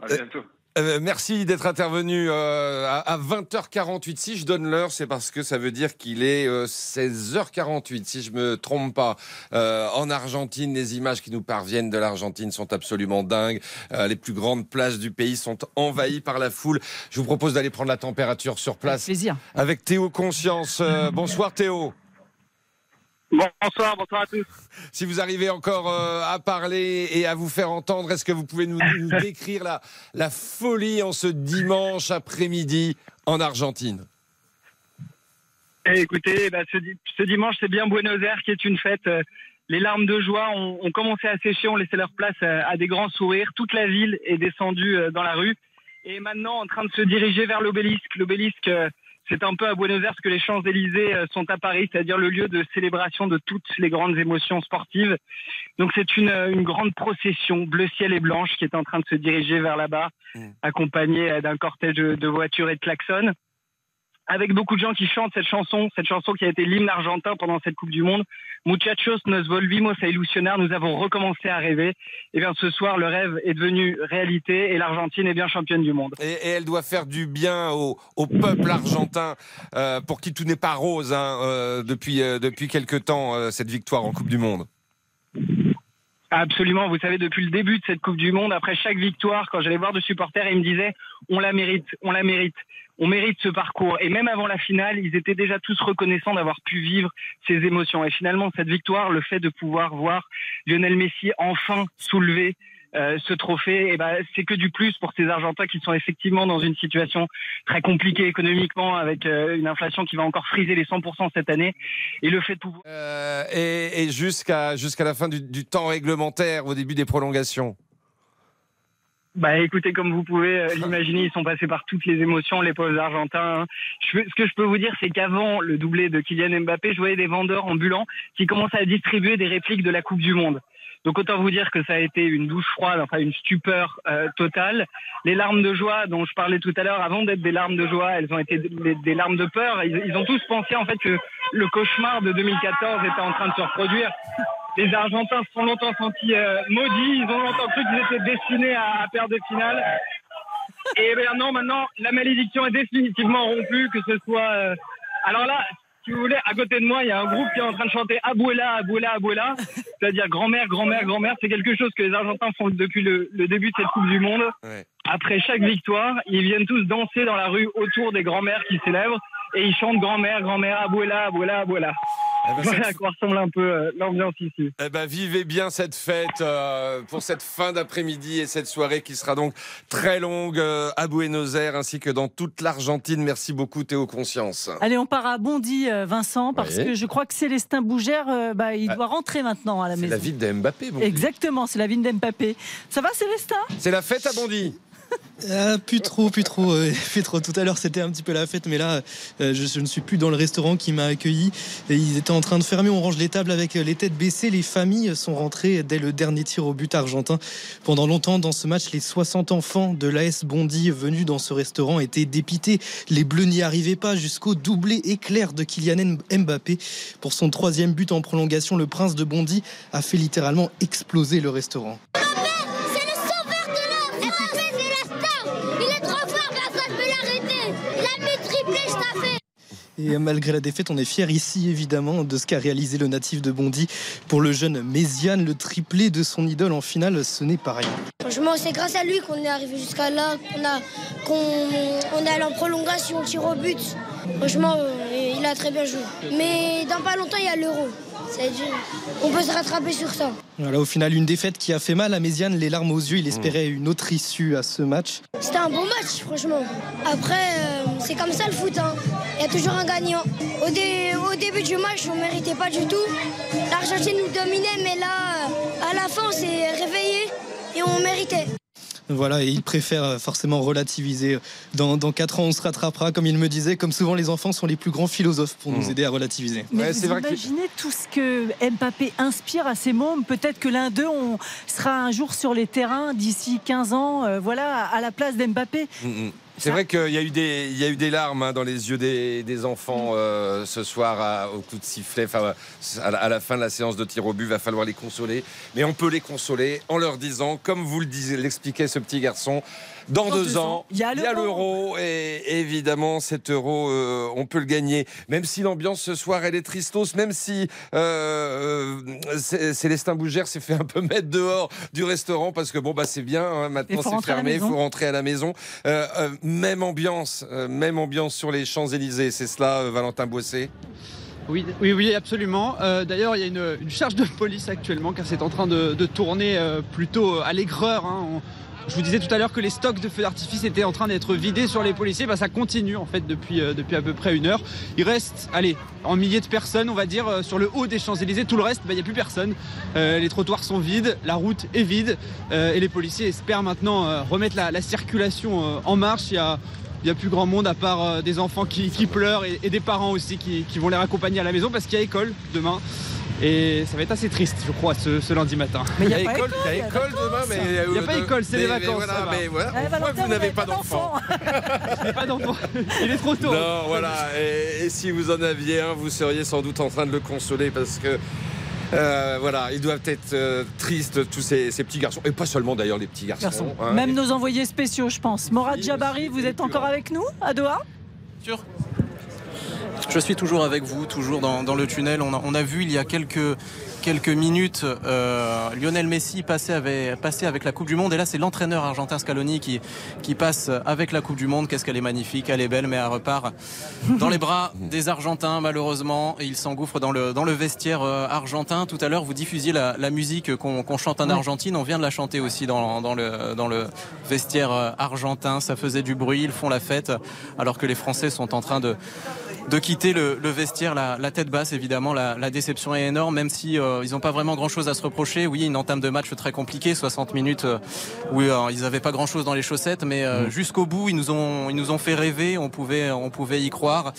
À bientôt. Euh, merci d'être intervenu euh, à, à, 20h48. Si je donne l'heure, c'est parce que ça veut dire qu'il est euh, 16h48, si je me trompe pas. Euh, en Argentine, les images qui nous parviennent de l'Argentine sont absolument dingues. Euh, les plus grandes places du pays sont envahies par la foule. Je vous propose d'aller prendre la température sur place. Avec plaisir. Avec Théo Conscience. Euh, bonsoir Théo. Bonsoir, bonsoir à tous. Si vous arrivez encore euh, à parler et à vous faire entendre, est-ce que vous pouvez nous, nous décrire la, la, folie en ce dimanche après-midi en Argentine? Eh, Écoutez, bah, ce, ce, dimanche, c'est bien Buenos Aires qui est une fête. Les larmes de joie ont, ont commencé à sécher, ont laissé leur place à, à, des grands sourires. Toute la ville est descendue euh, dans la rue et est maintenant en train de se diriger vers l'obélisque. L'obélisque euh, c'est un peu à Buenos Aires que les Champs-Élysées sont à Paris, c'est-à-dire le lieu de célébration de toutes les grandes émotions sportives. Donc c'est une, une grande procession bleu ciel et blanche qui est en train de se diriger vers là-bas, mmh. accompagnée d'un cortège de voitures et de klaxons avec beaucoup de gens qui chantent cette chanson, cette chanson qui a été l'hymne argentin pendant cette Coupe du Monde. Muchachos, nos volvimos a ilusionar, nous avons recommencé à rêver. Et bien ce soir, le rêve est devenu réalité et l'Argentine est bien championne du monde. Et, et, elle doit faire du bien au, au peuple argentin, euh, pour qui tout n'est pas rose hein, euh, depuis, euh, depuis quelque temps, cette victoire en Coupe du Monde. Absolument. Vous savez, depuis le début de cette Coupe du Monde, après chaque victoire, quand j'allais voir de supporters, ils me disaient on la mérite, on la mérite, on mérite ce parcours. Et même avant la finale, ils étaient déjà tous reconnaissants d'avoir pu vivre ces émotions. Et finalement, cette victoire, le fait de pouvoir voir Lionel Messi enfin soulever euh, ce trophée, eh ben, c'est que du plus pour ces Argentins qui sont effectivement dans une situation très compliquée économiquement, avec euh, une inflation qui va encore friser les 100% cette année. Et le fait de pouvoir... Euh, et, et jusqu'à jusqu'à la fin du, du temps réglementaire, au début des prolongations bah écoutez, comme vous pouvez euh, l'imaginer, ils sont passés par toutes les émotions, les pauvres Argentins. Je, ce que je peux vous dire, c'est qu'avant le doublé de Kylian Mbappé, je voyais des vendeurs ambulants qui commençaient à distribuer des répliques de la Coupe du Monde. Donc autant vous dire que ça a été une douche froide, enfin une stupeur euh, totale. Les larmes de joie dont je parlais tout à l'heure, avant d'être des larmes de joie, elles ont été des, des larmes de peur. Ils, ils, ont tous pensé en fait que le cauchemar de 2014 était en train de se reproduire. Les Argentins se sont longtemps sentis euh, maudits, ils ont longtemps cru qu'ils étaient destinés à, à perdre des finales. Et bien non, maintenant, la malédiction est définitivement rompue, que ce soit... Euh... Alors là, si vous voulez, à côté de moi, il y a un groupe qui est en train de chanter Abuela, Abuela, Abuela, c'est-à-dire grand-mère, grand-mère, grand-mère. C'est quelque chose que les Argentins font depuis le, le, début de cette Coupe du Monde. Ouais. après chaque victoire, ils viennent tous danser dans la rue autour des grands-mères qui célèbrent et ils chantent grand-mère, grand-mère, abuela, abuela, abuela. Eh ben, voilà cette- à quoi ressemble un peu euh, l'ambiance ici. Eh ben, vivez bien cette fête euh, pour cette fin d'après-midi et cette soirée qui sera donc très longue euh, à Buenos Aires ainsi que dans toute l'Argentine. Merci beaucoup Théo Conscience. Allez, on part à Bondy, euh, Vincent, parce Oui. que je crois que Célestin Bougère, euh, bah, il Ah. doit rentrer maintenant à la C'est maison. la ville de Mbappé. Bondy. Exactement, c'est la ville d'Mbappé. Ça va, Célestin? C'est la fête à Bondy. Ah, plus trop, plus trop, plus trop. Tout à l'heure, c'était un petit peu la fête, mais là, euh, je, je ne suis plus dans le restaurant qui m'a accueilli. Et ils étaient en train de fermer. On range les tables avec euh, les têtes baissées. Les familles sont rentrées dès le dernier tir au but argentin. Pendant longtemps, dans ce match, les 60 enfants de l'AS Bondy venus dans ce restaurant étaient dépités. Les Bleus n'y arrivaient pas jusqu'au doublé éclair de Kylian Mbappé. Pour son troisième but en prolongation, le prince de Bondy a fait littéralement exploser le restaurant. C'est le sauveur de l'homme Mbappé, c'est la star Il est trop fort, personne ne peut l'arrêter Il a mis triplé, je t'ai fait Et malgré la défaite, on est fiers ici évidemment de ce qu'a réalisé le natif de Bondy. Pour le jeune Méziane, le triplé de son idole en finale, ce n'est pas rien. Franchement, c'est grâce à lui qu'on est arrivé jusqu'à là, qu'on a, qu'on on est allé en prolongation, tir au but. Franchement, euh, il a très bien joué. Mais dans pas longtemps, il y a l'euro. C'est dur. On peut se rattraper sur ça. Voilà, au final, une défaite qui a fait mal à Méziane, les larmes aux yeux. Il espérait une autre issue à ce match. C'était un bon match, franchement. Après, euh, c'est comme ça le foot. hein. Il y a toujours un gagnant. Au, dé- au début du match, on méritait pas du tout. L'Argentine nous dominait, mais là, à la fin, on s'est réveillé et on méritait. Voilà, et il préfère euh, forcément relativiser. Dans, dans 4 ans, on se rattrapera, comme il me disait. Comme souvent, les enfants sont les plus grands philosophes pour nous Mmh. aider à relativiser. Mais vous imaginez tout ce que Mbappé inspire à ses mômes Peut-être que l'un d'eux on sera un jour sur les terrains d'ici 15 ans, euh, voilà, à la place d'Mbappé. Mm, mm. C'est vrai qu'il y a eu des, il y a eu des larmes hein, dans les yeux des, des enfants euh, ce soir à- au coup de sifflet. À, la, à la fin de la séance de tir au but, va falloir les consoler. Mais on peut les consoler en leur disant, comme vous le disiez, l'expliquait ce petit garçon, dans, deux, ans, il y a l'euro. et évidemment cet euro, euh, on peut le gagner. Même si l'ambiance ce soir elle est tristos, même si euh, Cé- Célestin Bougère s'est fait un peu mettre dehors du restaurant parce que bon bah c'est bien, hein, maintenant c'est fermé, il faut rentrer à la maison. Euh, même ambiance, euh, même ambiance sur les Champs-Élysées, c'est cela, euh, Valentin Boissé? Oui, oui, oui, absolument. Euh, D'ailleurs, il y a une, charge de police actuellement car c'est en train de, tourner plutôt à l'aigreur. hein. Je vous disais tout à l'heure que les stocks de feux d'artifice étaient en train d'être vidés sur les policiers. Bah, ça continue en fait depuis, euh, depuis à peu près une heure. Il reste, allez, en milliers de personnes, on va dire, euh, sur le haut des Champs-Élysées. Tout le reste, bah, il n'y a plus personne. Euh, les trottoirs sont vides, la route est vide et les policiers espèrent maintenant remettre la, la circulation en marche. Il y a il n'y a plus grand monde à part des enfants qui, pleurent et, et des parents aussi qui, qui vont les raccompagner à la maison parce qu'il y a école demain. Et ça va être assez triste, je crois, ce, ce lundi matin. Mais il y a Il y a pas école, y a il y a école demain, mais, Il n'y a pas école, c'est les mais- mais vacances. voilà, ça va. mais voilà, pourquoi Valentin, vous n'avez pas d'enfant Pas d'enfant. Il est trop tôt. Non, voilà. Et, et si vous en aviez un, vous seriez sans doute en train de le consoler parce que. euh, voilà, ils doivent être euh, tristes, tous ces, ces petits garçons. Et pas seulement d'ailleurs les petits garçons. Garçon. hein. Même nos envoyés spéciaux, je pense. Morad Jabari, vous êtes encore avec nous à Doha Sûr. Je suis toujours avec vous, toujours dans, dans le tunnel. On a, on a vu il y a quelques, quelques minutes euh, Lionel Messi passer avec, passer avec la Coupe du Monde. Et là, c'est l'entraîneur argentin Scaloni qui, qui passe avec la Coupe du Monde. Qu'est-ce qu'elle est magnifique, elle est belle, mais elle repart dans les bras des Argentins, malheureusement. Et il s'engouffre dans le, dans le vestiaire euh, argentin. Tout à l'heure, vous diffusiez la, la musique qu'on chante en. Argentine. On vient de la chanter aussi dans, dans, le, dans le vestiaire euh, argentin. Ça faisait du bruit, ils font la fête, alors que les Français sont en train de de quitter le, le vestiaire la, la tête basse évidemment la, la déception est énorme même si euh, ils n'ont pas vraiment grand chose à se reprocher. Oui une entame de match très compliquée 60 minutes euh, où euh, ils n'avaient pas grand chose dans les chaussettes mais euh, jusqu'au bout ils nous ont ils nous ont fait rêver. On pouvait on pouvait y croire.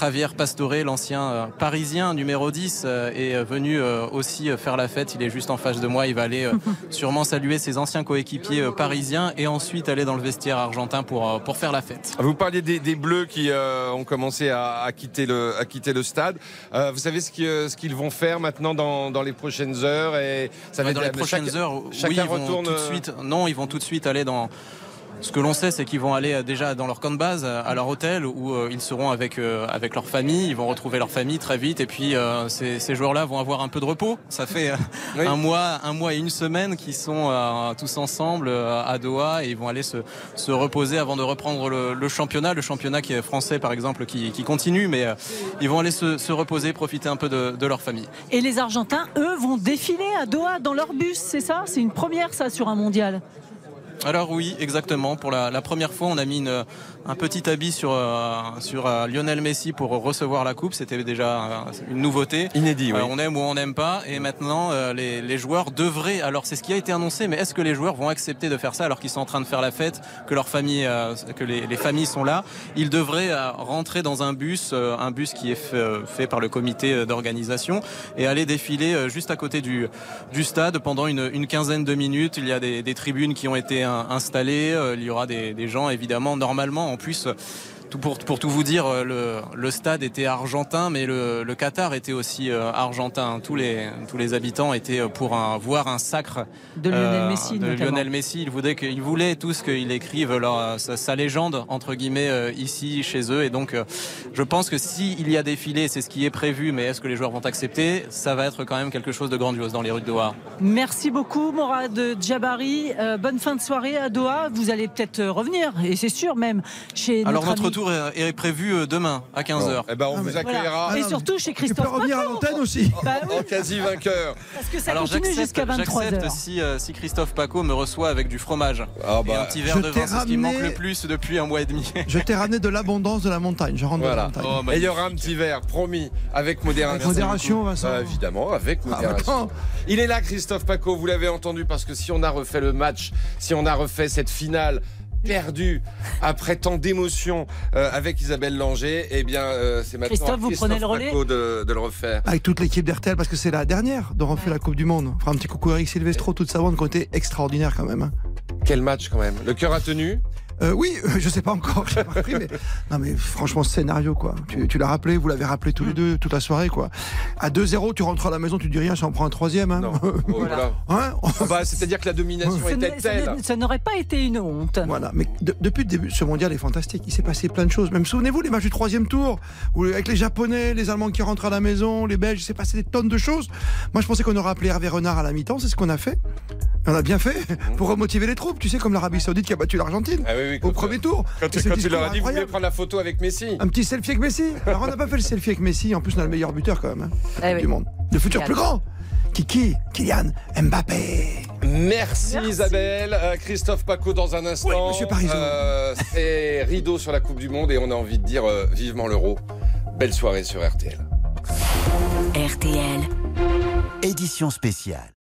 Javier Pastore l'ancien euh, parisien numéro 10 euh, est venu euh, aussi faire la fête. Il est juste en face de moi. Il va aller euh, sûrement saluer ses anciens coéquipiers euh, parisiens et ensuite aller dans le vestiaire argentin pour euh, pour faire la fête. Vous parliez des, des Bleus qui euh, ont commencé à, à quitter le, à quitter le stade. Euh, vous savez ce qu'ils ce qu'ils vont faire maintenant dans, dans les prochaines heures et ça Ouais, va dans les prochaines chaque- heures, oui, chacun ils vont retourne. tout de suite. Non, ils vont tout de suite aller dans Ce que l'on sait, c'est qu'ils vont aller euh, déjà dans leur camp de base, euh, à leur hôtel, où euh, ils seront avec, avec leur famille. Ils vont retrouver leur famille très vite. Et puis, ces, ces joueurs-là vont avoir un peu de repos. Ça fait un, mois, un mois et une semaine qu'ils sont tous ensemble à Doha et ils vont aller se, se reposer avant de reprendre le, le, championnat. Le championnat qui est français, par exemple, qui, qui continue. Mais ils vont aller se, se, reposer, profiter un peu de, de leur famille. Et les Argentins, eux, vont défiler à Doha dans leur bus, c'est ça? C'est une première, ça, sur un mondial? Alors oui, exactement. Pour la, première fois, on a mis une, un petit habit sur, euh, sur euh, Lionel Messi pour recevoir la coupe. C'était déjà euh, une nouveauté. Inédit, oui. on aime ou on n'aime pas. Et maintenant, les, les, joueurs devraient. Alors, c'est ce qui a été annoncé, mais est-ce que les joueurs vont accepter de faire ça alors qu'ils sont en train de faire la fête, que leur famille, que les, les, familles sont là? Ils devraient rentrer dans un bus, un bus qui est fait, par le comité d'organisation, et aller défiler juste à côté du, du stade pendant une, une quinzaine de minutes. Il y a des, des tribunes qui ont été installées. Il y aura des, des gens, évidemment, normalement puisse euh, pour, pour, tout vous dire, euh, le, le, stade était argentin, mais le, le Qatar était aussi euh, argentin. Tous les, tous les habitants étaient euh, pour un, voir un sacre de Lionel Messi. de Lionel Messi. Ils voulaient, qu'ils voulaient tous qu'il écrive leur, sa, sa, légende, entre guillemets, ici, chez eux. Et donc, je pense que s'il y a défilé, c'est ce qui est prévu, mais est-ce que les joueurs vont accepter? Ça va être quand même quelque chose de grandiose dans les rues de Doha. Merci beaucoup, Morad Djabari. bonne fin de soirée à Doha. Vous allez peut-être revenir, et c'est sûr même, chez Alors, notre, ami est prévu euh, demain à 15h. Eh ben, on ah, vous accueillera. Et surtout chez Christophe. Tu peux revenir à l'antenne aussi. Bah En quasi vainqueur. Parce que ça Alors, continue jusqu'à 23h. Si, euh, si Christophe Paco me reçoit avec du fromage ah bah, et un petit verre de vin, c'est ce qui me manque le plus depuis un mois et demi. Je t'ai ramené de l'abondance de la montagne. Je rentre voilà. de la montagne. Oh, et il y aura un petit verre, promis, avec modération. Avec modération, Vincent. Bah, évidemment, avec ah, modération. il est là, Christophe Paco, vous l'avez entendu, parce que si on a refait le match, si on a refait cette finale, perdu après tant d'émotions euh, avec Isabelle Langer, eh bien, euh, c'est maintenant Christophe, vous prenez le relais de, de, le refaire. Avec toute l'équipe d'RTL, parce que c'est la dernière de refaire la Coupe du Monde. Enfin, un petit coucou à Eric Silvestro, toute sa bande qui ont été extraordinaires quand même. Hein. Quel match quand même. Le cœur a tenu euh, oui, euh, je sais pas encore. Pas mais... Non mais franchement, scénario quoi. Tu, tu l'as rappelé, vous l'avez rappelé tous les deux toute la soirée quoi. À 2-0, tu rentres à la maison, tu dis rien, ça en prend un troisième. Hein. Non. voilà. hein bah, C'est-à-dire que la domination était telle. Ça n'aurait pas été une honte. Voilà, mais depuis le début, ce mondial est fantastique. Il s'est passé plein de choses. Même souvenez-vous les matchs du troisième tour, où avec les Japonais, les Allemands qui rentrent à la maison, les Belges, il s'est passé des tonnes de choses. Moi, je pensais qu'on aurait appelé Hervé Renard à la mi-temps, c'est ce qu'on a fait. On a bien fait pour remotiver les troupes. Tu sais, comme l'Arabie Saoudite qui a battu l'Argentine ah oui, oui, au premier tour. Quand, tu, leur as dit, vous voulez prendre la photo avec Messi Un petit selfie avec Messi. Alors, on n'a pas fait le selfie avec Messi. En plus, on a le meilleur buteur quand même hein, eh du monde. Le futur plus grand. Kiki, Kylian Mbappé. Merci, Isabelle. Euh, Christophe Paco dans un instant. Oui, monsieur Parisot. Euh, c'est rideau sur la Coupe du Monde et on a envie de dire euh, vivement l'euro. Belle soirée sur RTL. RTL, édition spéciale.